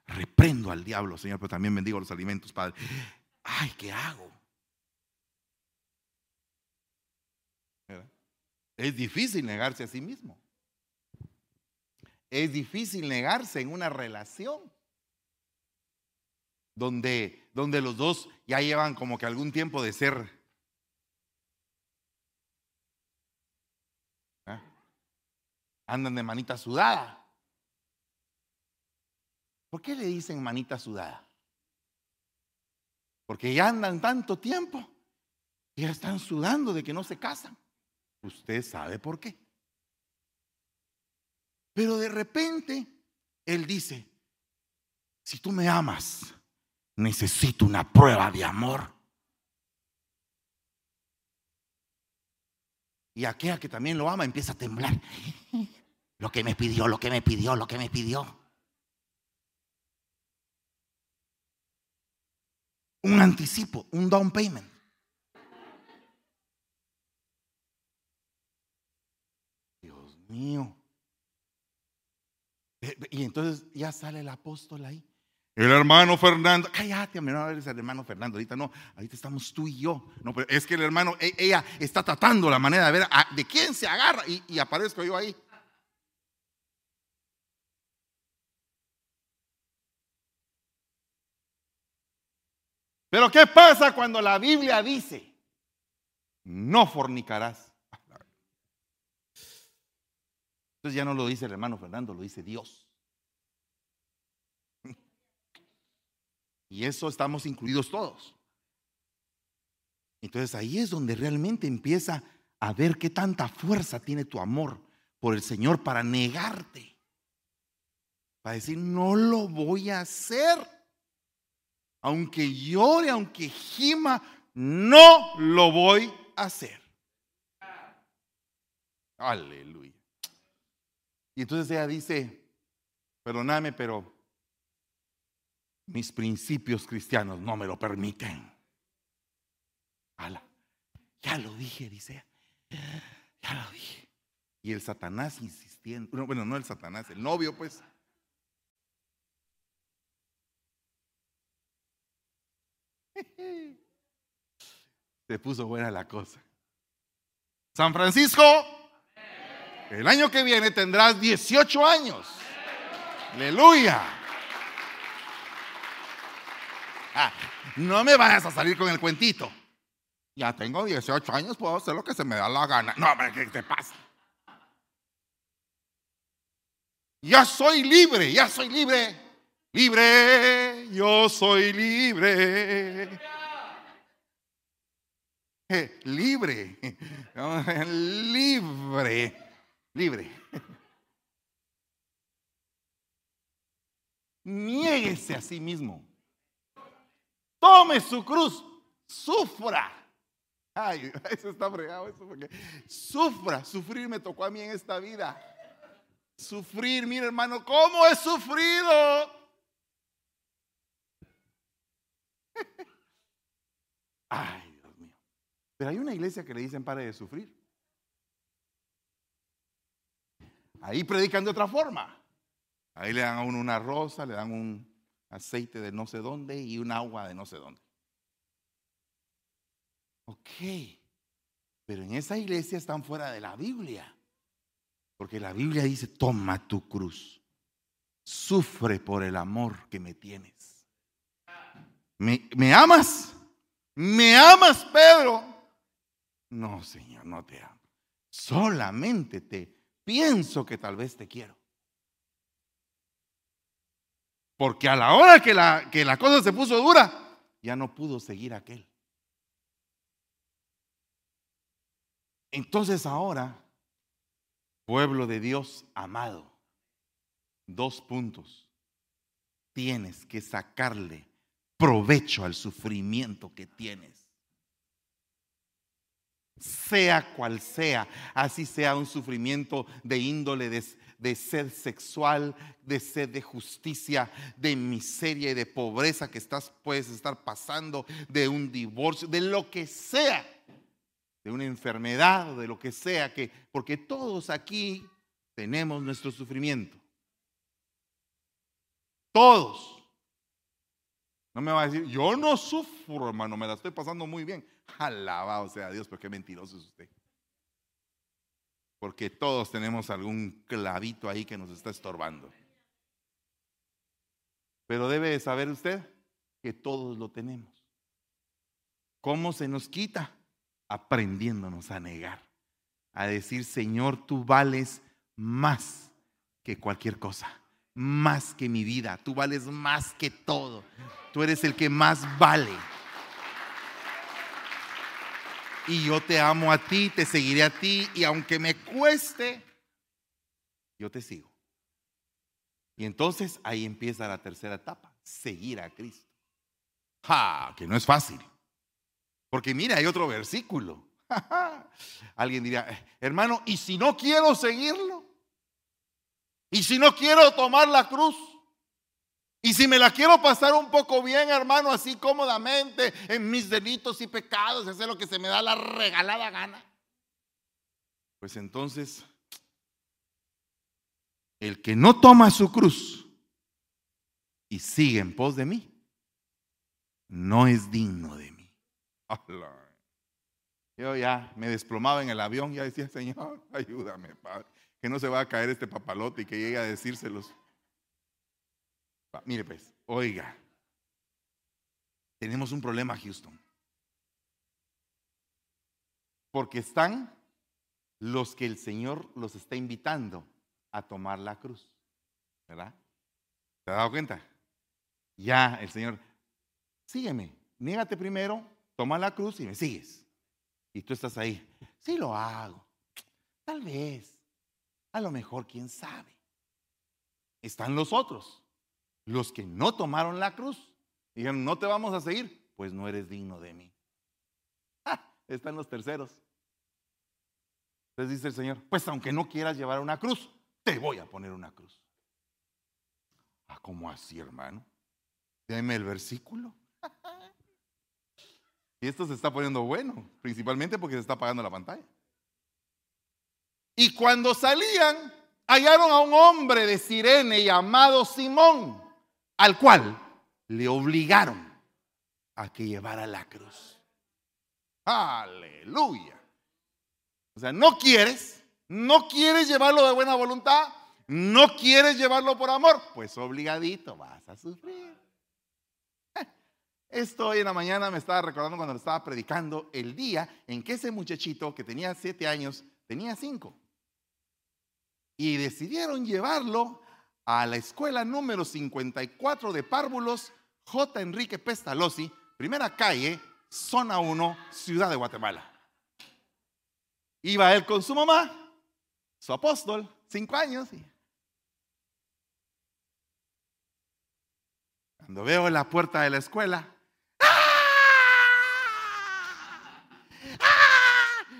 Speaker 2: Reprendo al diablo, Señor, pero también bendigo los alimentos, Padre. Ay, ¿qué hago? Es difícil negarse a sí mismo. Es difícil negarse en una relación donde, donde los dos ya llevan como que algún tiempo de ser andan de manita sudada. ¿Por qué le dicen manita sudada? Porque ya andan tanto tiempo y ya están sudando de que no se casan. Usted sabe por qué. Pero de repente él dice, si tú me amas, necesito una prueba de amor. Y aquella que también lo ama empieza a temblar. Lo que me pidió, lo que me pidió, lo que me pidió. Un anticipo, un down payment. mío. Y entonces ya sale el apóstol ahí. El hermano Fernando, cállate, no eres el hermano Fernando, ahorita no, ahorita estamos tú y yo. No, pero es que el hermano, e, ella está tratando la manera de ver de quién se agarra y, y aparezco yo ahí. Pero ¿qué pasa cuando la Biblia dice, no fornicarás? Entonces ya no lo dice el hermano Fernando, lo dice Dios. Y eso estamos incluidos todos. Entonces ahí es donde realmente empieza a ver qué tanta fuerza tiene tu amor por el Señor para negarte. Para decir, no lo voy a hacer. Aunque llore, aunque gima, no lo voy a hacer. Aleluya. Y entonces ella dice, perdóname, pero mis principios cristianos no me lo permiten. ya lo dije, dice Ya lo dije. Y el Satanás insistiendo, bueno, no el Satanás, el novio, pues. Se puso buena la cosa. San Francisco, El año que viene tendrás 18 años. Aleluya. Ah, no me vayas a salir con el cuentito. Ya tengo 18 años, puedo hacer lo que se me da la gana. No, hombre, ¿qué te pasa? Ya soy libre, ya soy libre. Libre, yo soy libre. Libre, libre, libre. Niéguese a sí mismo. Tome su cruz, sufra. Ay, eso está fregado, eso porque sufra, sufrir me tocó a mí en esta vida. Sufrir, mire hermano, ¿cómo he sufrido? Ay. Pero hay una iglesia que le dicen pare de sufrir. Ahí predican de otra forma. Ahí le dan a uno una rosa, le dan un aceite de no sé dónde y un agua de no sé dónde. Ok, pero en esa iglesia están fuera de la Biblia. Porque la Biblia dice, toma tu cruz, sufre por el amor que me tienes. ¿Me, me amas? ¿Me amas, Pedro? No, Señor, no te amo. Solamente te pienso que tal vez te quiero. Porque a la hora que la, que cosa se puso dura, ya no pudo seguir aquel. Entonces ahora, pueblo de Dios amado, dos puntos. Tienes que sacarle provecho al sufrimiento que tienes sea cual sea, así sea un sufrimiento de índole de, de sed sexual, de sed de justicia, de miseria y de pobreza que estás, puedes estar pasando, de un divorcio, de lo que sea, de una enfermedad, de lo que sea, que, porque todos aquí tenemos nuestro sufrimiento. Todos. No me va a decir, yo no sufro, hermano, me la estoy pasando muy bien. Alabado sea Dios, pero qué mentiroso es usted. Porque todos tenemos algún clavito ahí que nos está estorbando. Pero debe saber usted que todos lo tenemos. ¿Cómo se nos quita? Aprendiéndonos a negar. A decir, Señor, tú vales más que cualquier cosa. Más que mi vida. Tú vales más que todo. Tú eres el que más vale y yo te amo a ti, te seguiré a ti y aunque me cueste, yo te sigo. Y entonces ahí empieza la tercera etapa, seguir a Cristo. ¡Ja! Que no es fácil. Porque mira, hay otro versículo. Alguien diría, hermano, ¿y si no quiero seguirlo? ¿Y si no quiero tomar la cruz? Y si me la quiero pasar un poco bien, hermano, así cómodamente, en mis delitos y pecados, hacer lo que se me da la regalada gana. Pues entonces, el que no toma su cruz y sigue en pos de mí, no es digno de mí. Yo ya me desplomaba en el avión, ya decía, Señor, ayúdame, Padre, que no se va a caer este papalote y que llegue a decírselos. Mire pues, oiga, tenemos un problema, Houston. Porque están los que el Señor los está invitando a tomar la cruz. ¿Verdad? ¿Te has dado cuenta? Ya el Señor, sígueme, niégate primero, toma la cruz y me sigues. Y tú estás ahí, sí lo hago, tal vez, a lo mejor, quién sabe. Están los otros los que no tomaron la cruz, dijeron, no te vamos a seguir, pues no eres digno de mí. están los terceros. Entonces dice el Señor, pues aunque no quieras llevar una cruz, te voy a poner una cruz. Ah, ¿cómo así, hermano? Deme el versículo. y esto se está poniendo bueno, principalmente porque se está apagando la pantalla. Y cuando salían, hallaron a un hombre de Sirene llamado Simón al cual le obligaron a que llevara la cruz. Aleluya. O sea, no quieres, ¿No quieres llevarlo de buena voluntad? ¿No quieres llevarlo por amor? Pues obligadito vas a sufrir. Esto hoy en la mañana me estaba recordando cuando lo estaba predicando el día en que ese muchachito que tenía siete años tenía cinco. Y decidieron llevarlo a la escuela número 54 de Párvulos, J. Enrique Pestalozzi, primera calle, zona 1, ciudad de Guatemala. Iba él con su mamá, su apóstol, cinco años. Cuando veo la puerta de la escuela,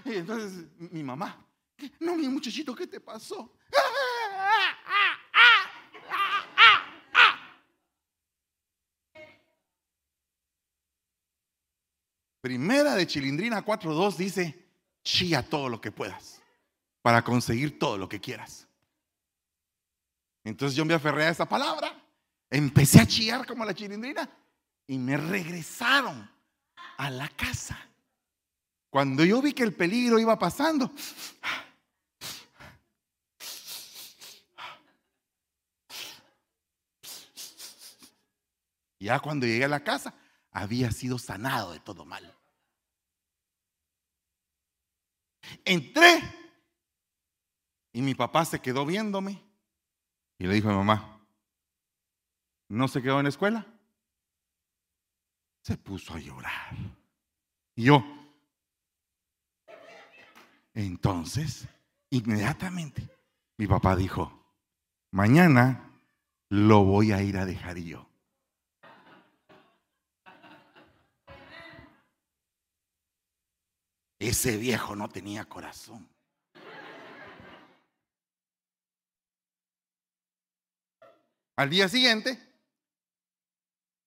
Speaker 2: Y entonces mi mamá, no, mi muchachito, ¿qué te pasó? Primera de Chilindrina 4.2 dice, chía todo lo que puedas para conseguir todo lo que quieras. Entonces yo me aferré a esa palabra, empecé a chillar como la chilindrina y me regresaron a la casa. Cuando yo vi que el peligro iba pasando, ya cuando llegué a la casa, había sido sanado de todo mal. Entré y mi papá se quedó viéndome y le dijo a mi mamá, ¿no se quedó en la escuela? Se puso a llorar. Y yo, entonces, inmediatamente, mi papá dijo, mañana lo voy a ir a dejar yo. Ese viejo no tenía corazón. Al día siguiente,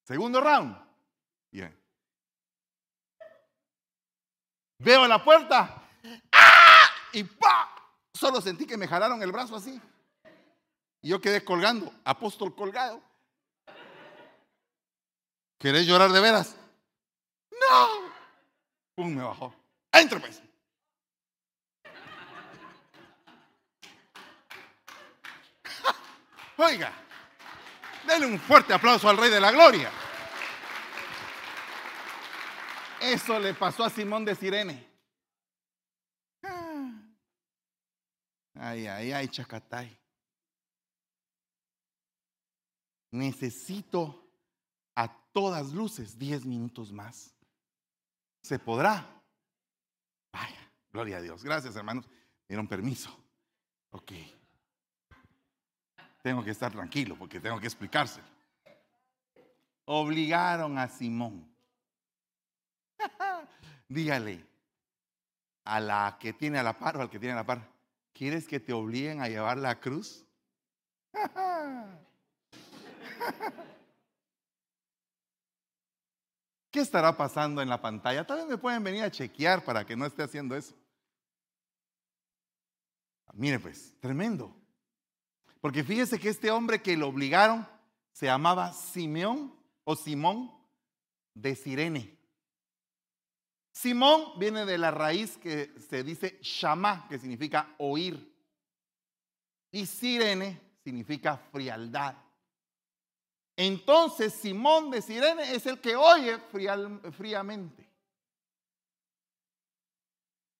Speaker 2: segundo round. Bien. Veo la puerta y ¡pa! Solo sentí que me jalaron el brazo así. Y yo quedé colgando, apóstol colgado. ¿Querés llorar de veras? No. Pum, me bajó. Entra pues. Oiga, denle un fuerte aplauso al Rey de la Gloria. Eso le pasó a Simón de Sirene. Ay, ay, ay, chacatay. Necesito a todas luces 10 minutos más. ¿Se podrá? Gloria a Dios. Gracias, hermanos. Dieron permiso. Ok. Tengo que estar tranquilo porque tengo que explicárselo. Obligaron a Simón. Dígale a la que tiene a la par o al que tiene a la par ¿Quieres que te obliguen a llevar la cruz? ¿Qué estará pasando en la pantalla? Tal vez me pueden venir a chequear para que no esté haciendo eso. Mire pues, tremendo. Porque fíjese que este hombre que lo obligaron se llamaba Simeón o Simón de Sirene. Simón viene de la raíz que se dice shama, que significa oír. Y sirene significa frialdad. Entonces Simón de Sirene es el que oye fríamente.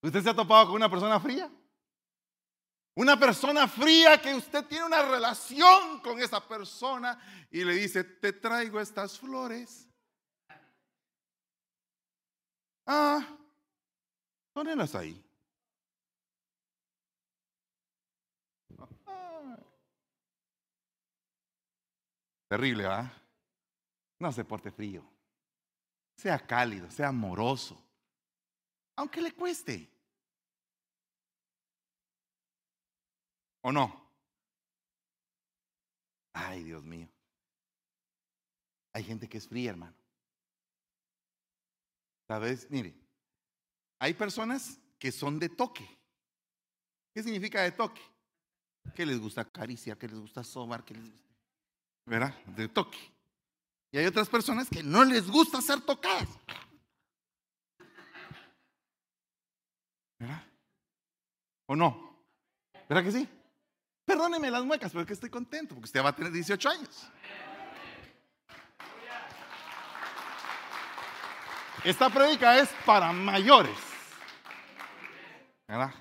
Speaker 2: ¿Usted se ha topado con una persona fría? Una persona fría que usted tiene una relación con esa persona y le dice, te traigo estas flores Ah, ponelas ahí. Terrible, ¿ah? No se porte frío. Sea cálido, sea amoroso. Aunque le cueste. ¿O no? Ay, Dios mío. Hay gente que es fría, hermano. ¿Sabes? Mire, hay personas que son de toque. ¿Qué significa de toque? Que les gusta caricia, que les gusta sobar, que les gusta. ¿Verdad? De toque. Y hay otras personas que no les gusta ser tocadas. ¿Verdad? ¿O no? ¿Verdad que sí? Perdóneme las muecas, pero es que estoy contento porque usted va a tener 18 años. Esta prédica es para mayores. ¿Verdad?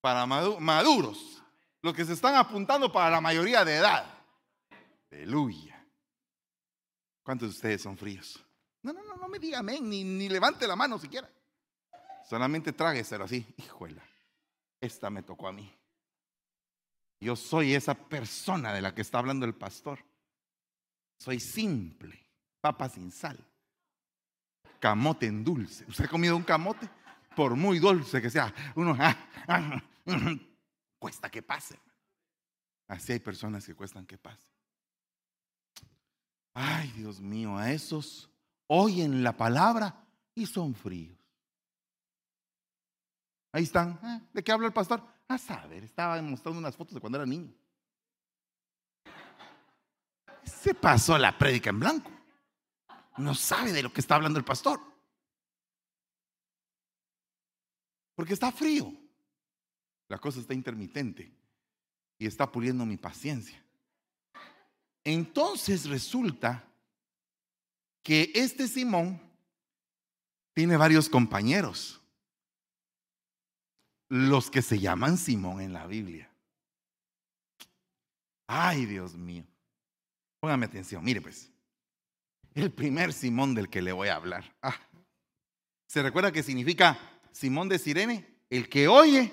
Speaker 2: Para maduros. Los que se están apuntando para la mayoría de edad. Aleluya. ¿Cuántos de ustedes son fríos? No, no, no, no me diga amén, ni, ni levante la mano siquiera. Solamente trágueselo así. Hijuela, esta me tocó a mí. Yo soy esa persona de la que está hablando el pastor. Soy simple, papa sin sal, camote en dulce. ¿Usted ha comido un camote? Por muy dulce que sea, uno ah, ah, cuesta que pase. Así hay personas que cuestan que pase. Ay, Dios mío, a esos oyen la palabra y son fríos. Ahí están. Ah, ¿De qué habla el pastor? A saber, estaba mostrando unas fotos de cuando era niño. Se pasó la prédica en blanco. No sabe de lo que está hablando el pastor. Porque está frío. La cosa está intermitente y está puliendo mi paciencia. Entonces resulta que este Simón tiene varios compañeros, los que se llaman Simón en la Biblia. Ay, Dios mío. Póngame atención, mire pues. El primer Simón del que le voy a hablar. Ah, ¿Se recuerda que significa Simón de Sirene? El que oye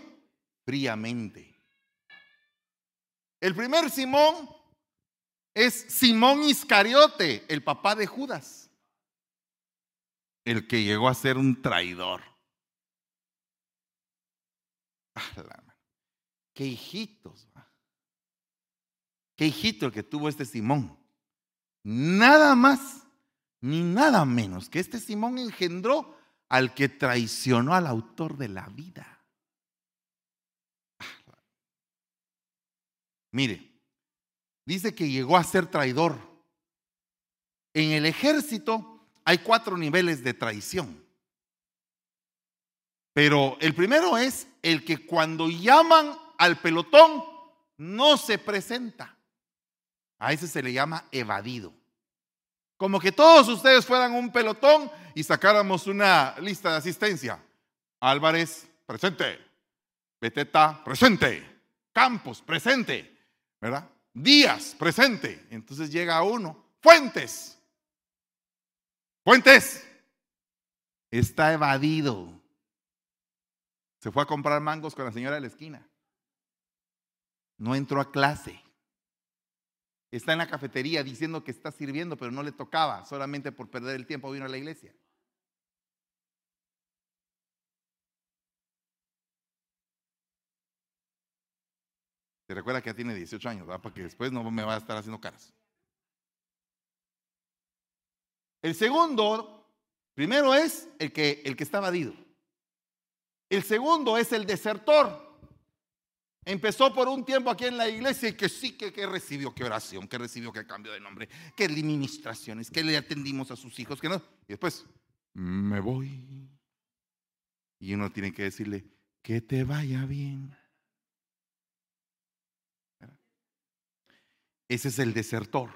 Speaker 2: fríamente. El primer Simón es Simón Iscariote, el papá de Judas, el que llegó a ser un traidor. Qué hijitos, qué hijito el que tuvo este Simón. Nada más ni nada menos que este Simón engendró al que traicionó al autor de la vida. Mire, dice que llegó a ser traidor. En el ejército hay cuatro niveles de traición. Pero el primero es el que cuando llaman al pelotón no se presenta. A ese se le llama evadido. Como que todos ustedes fueran un pelotón y sacáramos una lista de asistencia. Álvarez, presente. Beteta, presente. Campos, presente. ¿Verdad? Díaz, presente. Entonces llega uno, Fuentes. Fuentes. Está evadido. Se fue a comprar mangos con la señora de la esquina. No entró a clase. Está en la cafetería diciendo que está sirviendo, pero no le tocaba. Solamente por perder el tiempo vino a la iglesia. Se recuerda que ya tiene 18 años, ¿verdad? Para que después no me va a estar haciendo caras. El segundo, primero es el que, el que está evadido. El segundo es el desertor. Empezó por un tiempo aquí en la iglesia y que sí, que, que recibió, que oración, que recibió, que cambio de nombre, que administraciones, que le atendimos a sus hijos, que no. Y después, me voy. Y uno tiene que decirle, que te vaya bien. Ese es el desertor.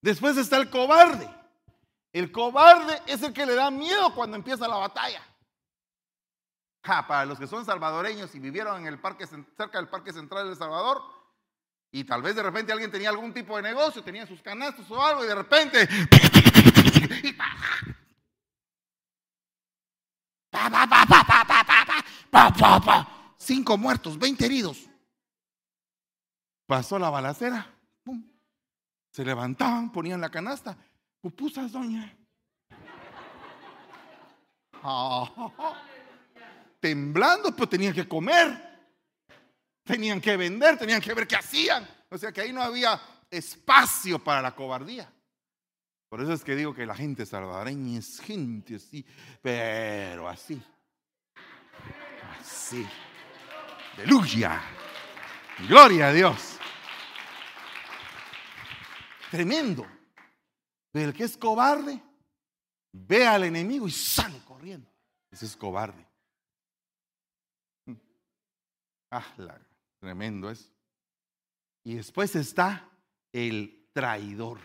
Speaker 2: Después está el cobarde. El cobarde es el que le da miedo cuando empieza la batalla. para los que son salvadoreños y vivieron en el parque, cerca del Parque Central de Salvador, y tal vez de repente alguien tenía algún tipo de negocio, tenía sus canastos o algo, y de repente. Cinco muertos, veinte heridos pasó la balacera, se levantaban, ponían la canasta, pupusas, doña. temblando, pero tenían que comer, tenían que vender, tenían que ver qué hacían. O sea que ahí no había espacio para la cobardía. Por eso es que digo que la gente salvadoreña es gente así, pero así. Así. Aleluya. Gloria a Dios. Tremendo. Pero el que es cobarde, ve al enemigo y sale corriendo. Ese es cobarde. Ah, tremendo es. Y después está el traidor.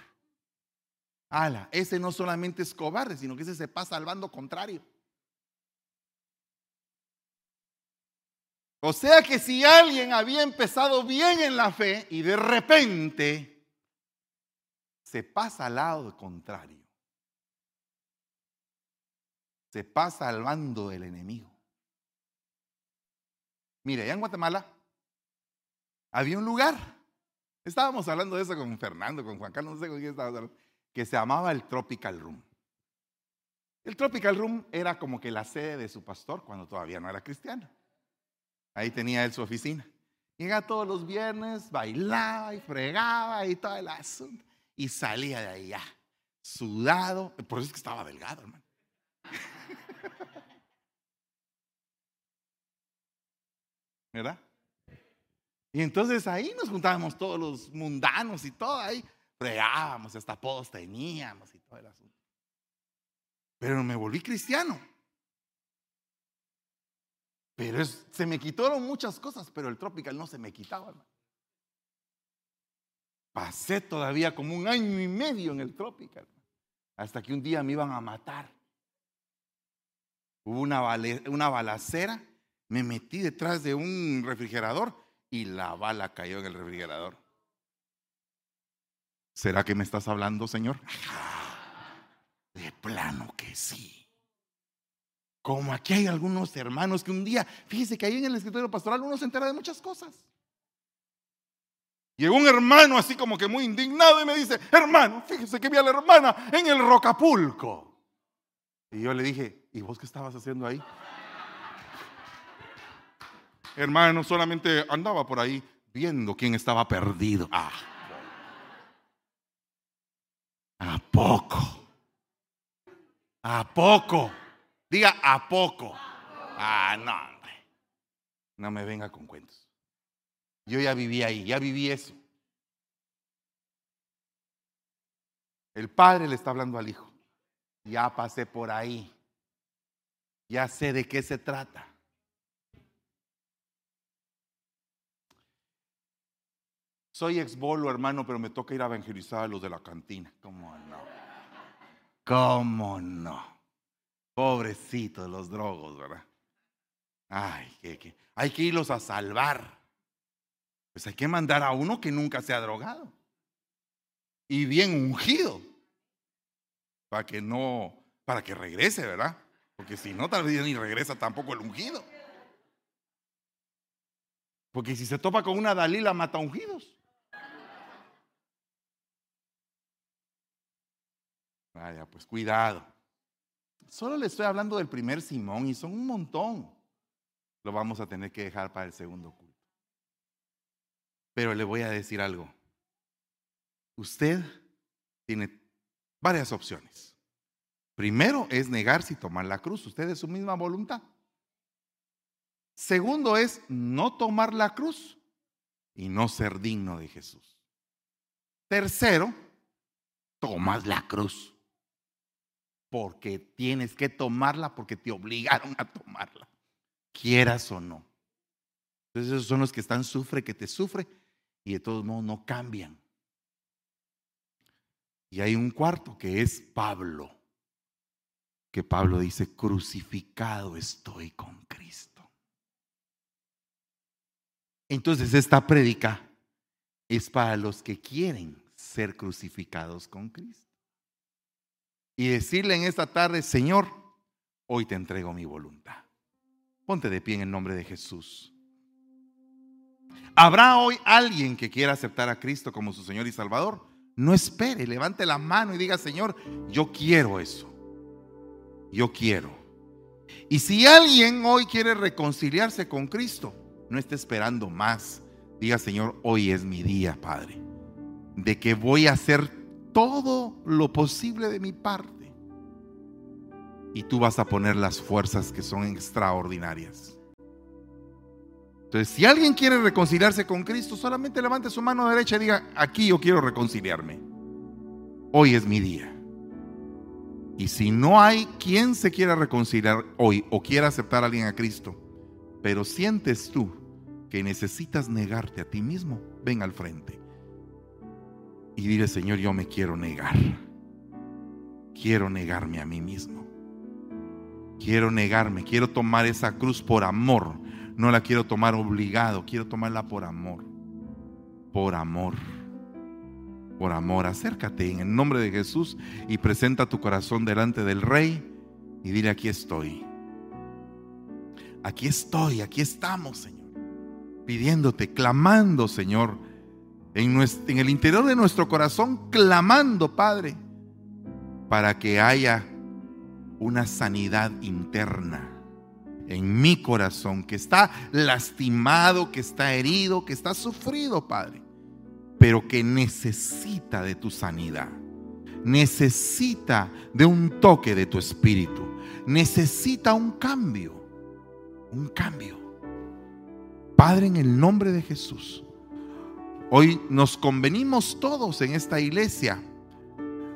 Speaker 2: Ala, ese no solamente es cobarde, sino que ese se pasa al bando contrario. O sea que si alguien había empezado bien en la fe y de repente se pasa al lado contrario, se pasa al bando del enemigo. Mire, allá en Guatemala había un lugar, estábamos hablando de eso con Fernando, con Juan Carlos, no sé con quién estábamos hablando, que se llamaba el Tropical Room. El Tropical Room era como que la sede de su pastor cuando todavía no era cristiano. Ahí tenía él su oficina. Llegaba todos los viernes, bailaba y fregaba y todo el asunto. Y salía de ya, sudado. Por eso es que estaba delgado, hermano. ¿Verdad? Y entonces ahí nos juntábamos todos los mundanos y todo ahí. Fregábamos, hasta apodos teníamos y todo el asunto. Pero me volví cristiano. Pero se me quitaron muchas cosas, pero el tropical no se me quitaba. Pasé todavía como un año y medio en el tropical, hasta que un día me iban a matar. Hubo una, una balacera, me metí detrás de un refrigerador y la bala cayó en el refrigerador. ¿Será que me estás hablando, Señor? De plano que sí. Como aquí hay algunos hermanos que un día, fíjese que ahí en el escritorio pastoral uno se entera de muchas cosas. Llegó un hermano así como que muy indignado y me dice, hermano, fíjese que vi a la hermana en el Rocapulco. Y yo le dije, ¿y vos qué estabas haciendo ahí? hermano, solamente andaba por ahí viendo quién estaba perdido. Ah. ¿A poco? ¿A poco? Diga a poco. Ah, no, No me venga con cuentos. Yo ya viví ahí, ya viví eso. El padre le está hablando al hijo. Ya pasé por ahí. Ya sé de qué se trata. Soy exbolo, hermano, pero me toca ir a evangelizar a los de la cantina. ¿Cómo no? ¿Cómo no? Pobrecitos los drogos, ¿verdad? Ay, que, hay que irlos a salvar. Pues hay que mandar a uno que nunca se ha drogado. Y bien ungido. Para que no, para que regrese, ¿verdad? Porque si no, tal vez ni regresa tampoco el ungido. Porque si se topa con una Dalila, mata ungidos. Vaya, pues cuidado. Solo le estoy hablando del primer Simón y son un montón. Lo vamos a tener que dejar para el segundo culto. Pero le voy a decir algo. Usted tiene varias opciones. Primero es negarse y tomar la cruz. Usted es su misma voluntad. Segundo es no tomar la cruz y no ser digno de Jesús. Tercero, tomas la cruz porque tienes que tomarla porque te obligaron a tomarla, quieras o no. Entonces esos son los que están sufre, que te sufre y de todos modos no cambian. Y hay un cuarto que es Pablo, que Pablo dice, crucificado estoy con Cristo. Entonces esta prédica es para los que quieren ser crucificados con Cristo y decirle en esta tarde, Señor, hoy te entrego mi voluntad. Ponte de pie en el nombre de Jesús. ¿Habrá hoy alguien que quiera aceptar a Cristo como su Señor y Salvador? No espere, levante la mano y diga, Señor, yo quiero eso. Yo quiero. Y si alguien hoy quiere reconciliarse con Cristo, no esté esperando más. Diga, Señor, hoy es mi día, Padre, de que voy a hacer todo lo posible de mi parte. Y tú vas a poner las fuerzas que son extraordinarias. Entonces, si alguien quiere reconciliarse con Cristo, solamente levante su mano derecha y diga, aquí yo quiero reconciliarme. Hoy es mi día. Y si no hay quien se quiera reconciliar hoy o quiera aceptar a alguien a Cristo, pero sientes tú que necesitas negarte a ti mismo, ven al frente. Y dile, Señor, yo me quiero negar. Quiero negarme a mí mismo. Quiero negarme, quiero tomar esa cruz por amor. No la quiero tomar obligado, quiero tomarla por amor. Por amor. Por amor, acércate en el nombre de Jesús y presenta tu corazón delante del Rey y dile, aquí estoy. Aquí estoy, aquí estamos, Señor. Pidiéndote, clamando, Señor. En, en el interior de nuestro corazón, clamando, Padre, para que haya una sanidad interna en mi corazón, que está lastimado, que está herido, que está sufrido, Padre, pero que necesita de tu sanidad, necesita de un toque de tu espíritu, necesita un cambio, un cambio. Padre, en el nombre de Jesús, hoy nos convenimos todos en esta iglesia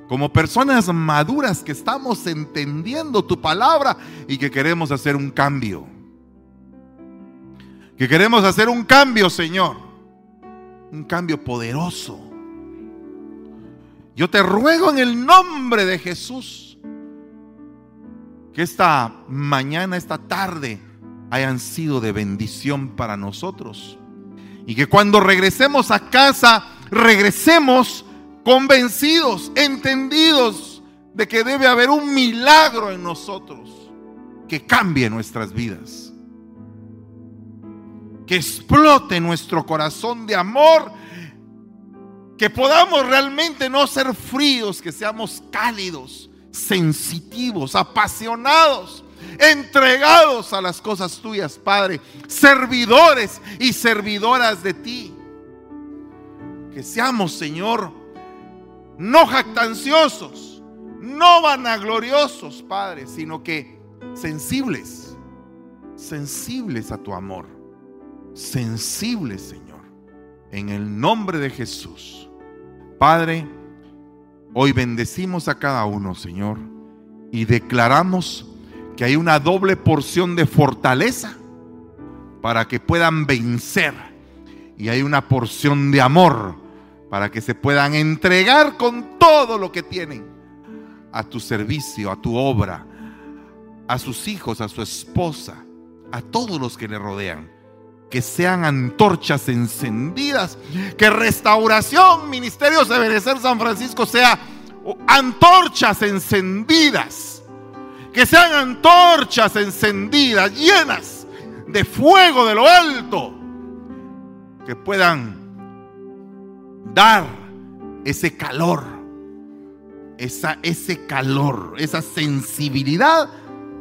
Speaker 2: como personas maduras que estamos entendiendo tu palabra y que queremos hacer un cambio. Que queremos hacer un cambio, Señor. Un cambio poderoso. Yo te ruego en el nombre de Jesús que esta mañana, esta tarde, hayan sido de bendición para nosotros. Y que cuando regresemos a casa, regresemos convencidos, entendidos de que debe haber un milagro en nosotros que cambie nuestras vidas. Que explote nuestro corazón de amor. Que podamos realmente no ser fríos, que seamos cálidos, sensitivos, apasionados, entregados a las cosas tuyas, Padre. Servidores y servidoras de ti. Que seamos, Señor, no jactanciosos, no vanagloriosos, Padre, sino que sensibles, sensibles a tu amor, sensibles, Señor, en el nombre de Jesús. Padre, hoy bendecimos a cada uno, Señor, y declaramos que hay una doble porción de fortaleza para que puedan vencer. Y hay una porción de amor para que se puedan entregar con todo lo que tienen a tu servicio, a tu obra, a sus hijos, a su esposa, a todos los que le rodean. Que sean antorchas encendidas, que restauración, ministerios de Benecer San Francisco sea antorchas encendidas, que sean antorchas encendidas, llenas de fuego de lo alto, que puedan dar ese calor, esa, ese calor, esa sensibilidad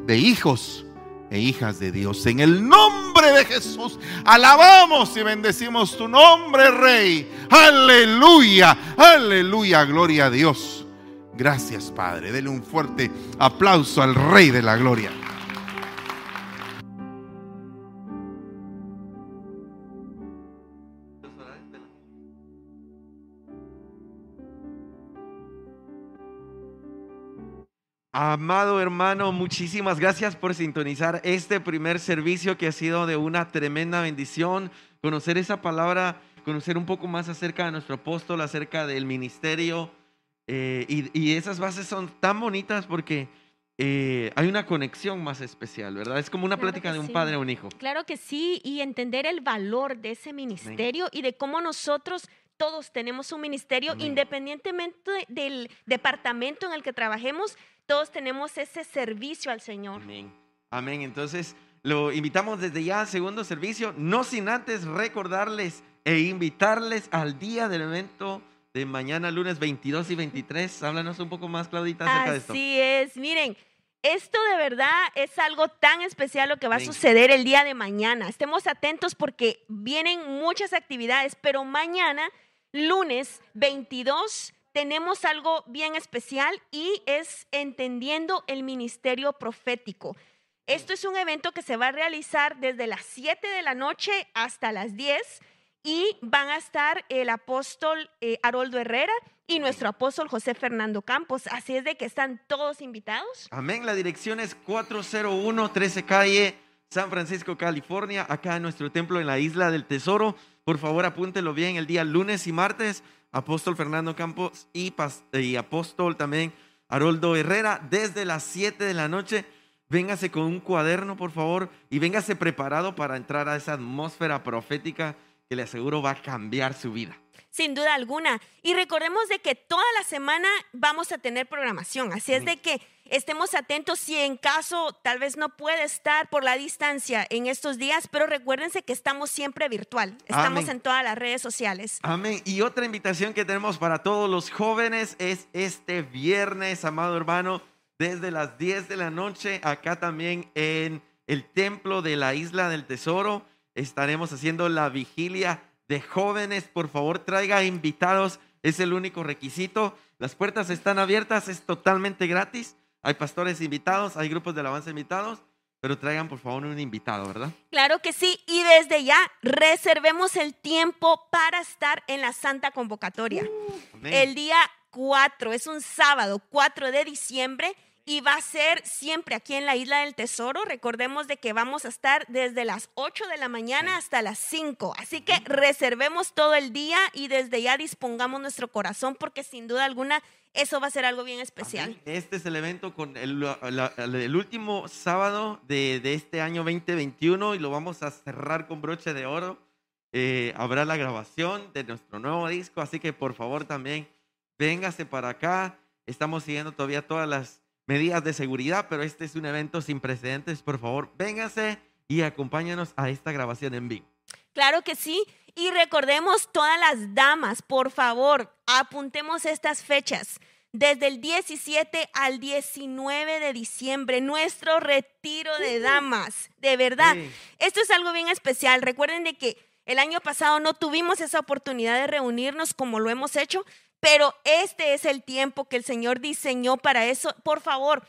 Speaker 2: de hijos e hijas de Dios. En el nombre de Jesús, alabamos y bendecimos tu nombre, Rey. Aleluya, aleluya, gloria a Dios. Gracias, Padre. Dele un fuerte aplauso al Rey de la Gloria.
Speaker 3: Amado hermano, muchísimas gracias por sintonizar este primer servicio que ha sido de una tremenda bendición. Conocer esa palabra, conocer un poco más acerca de nuestro apóstol, acerca del ministerio. Eh, y, esas bases son tan bonitas porque eh, hay una conexión más especial, ¿verdad? Es como una plática de un padre a un hijo.
Speaker 4: Claro que sí, y entender el valor de ese ministerio y de cómo nosotros todos tenemos un ministerio, independientemente del departamento en el que trabajemos, todos tenemos ese servicio al Señor.
Speaker 3: Amén. Amén. Entonces, lo invitamos desde ya al segundo servicio, no sin antes recordarles e invitarles al día del evento de mañana, lunes 22 y 23. Háblanos un poco más, Claudita, acerca de esto.
Speaker 4: Así es, miren. Esto de verdad es algo tan especial lo que va a suceder el día de mañana. Estemos atentos porque vienen muchas actividades, pero mañana, lunes 22 tenemos algo bien especial y es entendiendo el ministerio profético. Esto es un evento que se va a realizar desde las 7 de la noche hasta las 10 y van a estar el apóstol eh, Haroldo Herrera y nuestro apóstol José Fernando Campos. Así es de que están todos invitados.
Speaker 3: Amén. La dirección es 401 13 calle San Francisco, California, acá en nuestro templo en la Isla del Tesoro. Por favor, apúntelo bien el día lunes y martes. Apóstol Fernando Campos y, y apóstol también Haroldo Herrera desde las 7 de la noche. Véngase con un cuaderno, por favor, y véngase preparado para entrar a esa atmósfera profética que le aseguro va a cambiar su vida
Speaker 4: sin duda alguna. Y recordemos de que toda la semana vamos a tener programación, así es de que estemos atentos si en caso tal vez no puede estar por la distancia en estos días, pero recuérdense que estamos siempre virtual, estamos en todas las redes sociales.
Speaker 3: Amén. Y otra invitación que tenemos para todos los jóvenes es este viernes, amado hermano, desde las 10 de la noche, acá también en el templo de la Isla del Tesoro, estaremos haciendo la vigilia de jóvenes, por favor traiga invitados, es el único requisito. Las puertas están abiertas, es totalmente gratis. Hay pastores invitados, hay grupos de alabanza invitados, pero traigan por favor un invitado, ¿verdad?
Speaker 4: Claro que sí, y desde ya reservemos el tiempo para estar en la Santa Convocatoria. Uh, el día 4, es un sábado, 4 de diciembre y va a ser siempre aquí en la Isla del Tesoro. Recordemos de que vamos a estar desde las 8 de la mañana hasta las 5. Así que reservemos todo el día y desde ya dispongamos nuestro corazón porque sin duda alguna eso va a ser algo bien especial.
Speaker 3: Este es el evento con el, último sábado de, este año 2021 y lo vamos a cerrar con broche de oro. Eh, habrá la grabación de nuestro nuevo disco, así que por favor también véngase para acá. Estamos siguiendo todavía todas las medidas de seguridad, pero este es un evento sin precedentes. Por favor, véngase y acompáñanos a esta grabación en vivo.
Speaker 4: Claro que sí. Y recordemos todas las damas, por favor, apuntemos estas fechas. Desde el 17 al 19 de diciembre, nuestro retiro de damas. De verdad, esto es algo bien especial. Recuerden de que el año pasado no tuvimos esa oportunidad de reunirnos como lo hemos hecho, pero este es el tiempo que el Señor diseñó para eso. Por favor,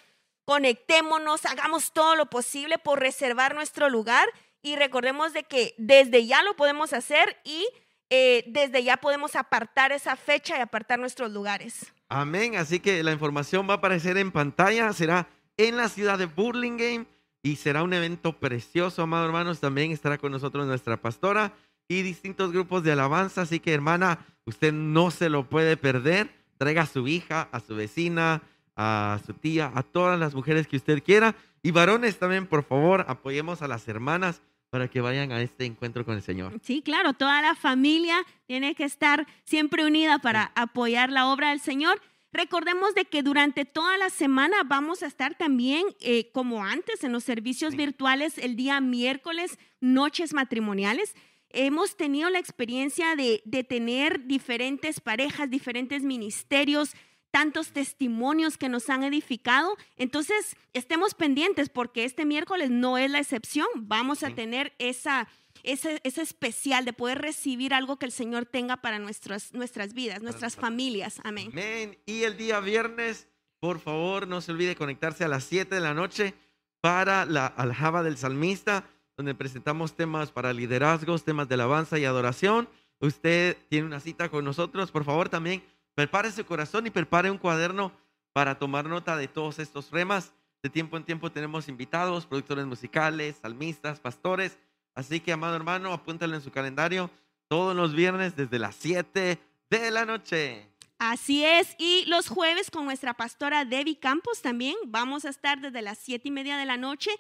Speaker 4: conectémonos, hagamos todo lo posible por reservar nuestro lugar y recordemos de que desde ya lo podemos hacer y eh, desde ya podemos apartar esa fecha y apartar nuestros lugares.
Speaker 3: Amén. Así que la información va a aparecer en pantalla. Será en la ciudad de Burlingame y será un evento precioso, amados hermanos. También estará con nosotros nuestra pastora y distintos grupos de alabanza. Así que, hermana, Usted no se lo puede perder. Traiga a su hija, a su vecina, a su tía, a todas las mujeres que usted quiera. Y varones también, por favor, apoyemos a las hermanas para que vayan a este encuentro con el Señor.
Speaker 4: Sí, claro, toda la familia tiene que estar siempre unida para apoyar la obra del Señor. Recordemos de que durante toda la semana vamos a estar también, eh, como antes, en los servicios virtuales el día miércoles, noches matrimoniales hemos tenido la experiencia de, tener diferentes parejas, diferentes ministerios, tantos testimonios que nos han edificado. Entonces, estemos pendientes porque este miércoles no es la excepción. Vamos a tener esa, ese, especial de poder recibir algo que el Señor tenga para nuestras, nuestras vidas, nuestras familias. Amén.
Speaker 3: Amén. Y el día viernes, por favor, no se olvide conectarse a las 7 de la noche para la aljaba del salmista donde presentamos temas para liderazgos, temas de alabanza y adoración. Usted tiene una cita con nosotros, por favor también prepare su corazón y prepare un cuaderno para tomar nota de todos estos remas. De tiempo en tiempo tenemos invitados, productores musicales, salmistas, pastores. Así que, amado hermano, apúntalo en su calendario todos los viernes desde las 7 de la noche.
Speaker 4: Así es, y los jueves con nuestra pastora Debbie Campos también vamos a estar desde las siete y media de la noche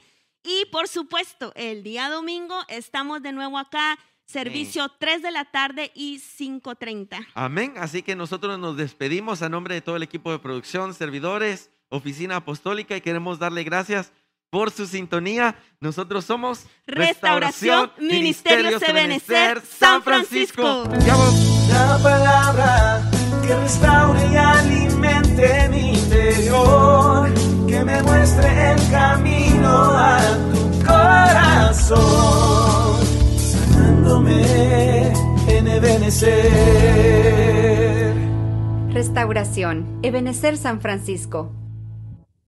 Speaker 4: y por supuesto, el día domingo estamos de nuevo acá, servicio 3 de la tarde y 5.30.
Speaker 3: Amén. Así que nosotros nos despedimos a nombre de todo el equipo de producción, servidores, oficina apostólica y queremos darle gracias por su sintonía. Nosotros somos
Speaker 4: Restauración, Ministerio Ministerio San Francisco.
Speaker 5: La palabra que restaure y alimente mi interior que me muestre el camino a tu corazón, sanándome en Ebenecer.
Speaker 6: Restauración, Ebenecer San Francisco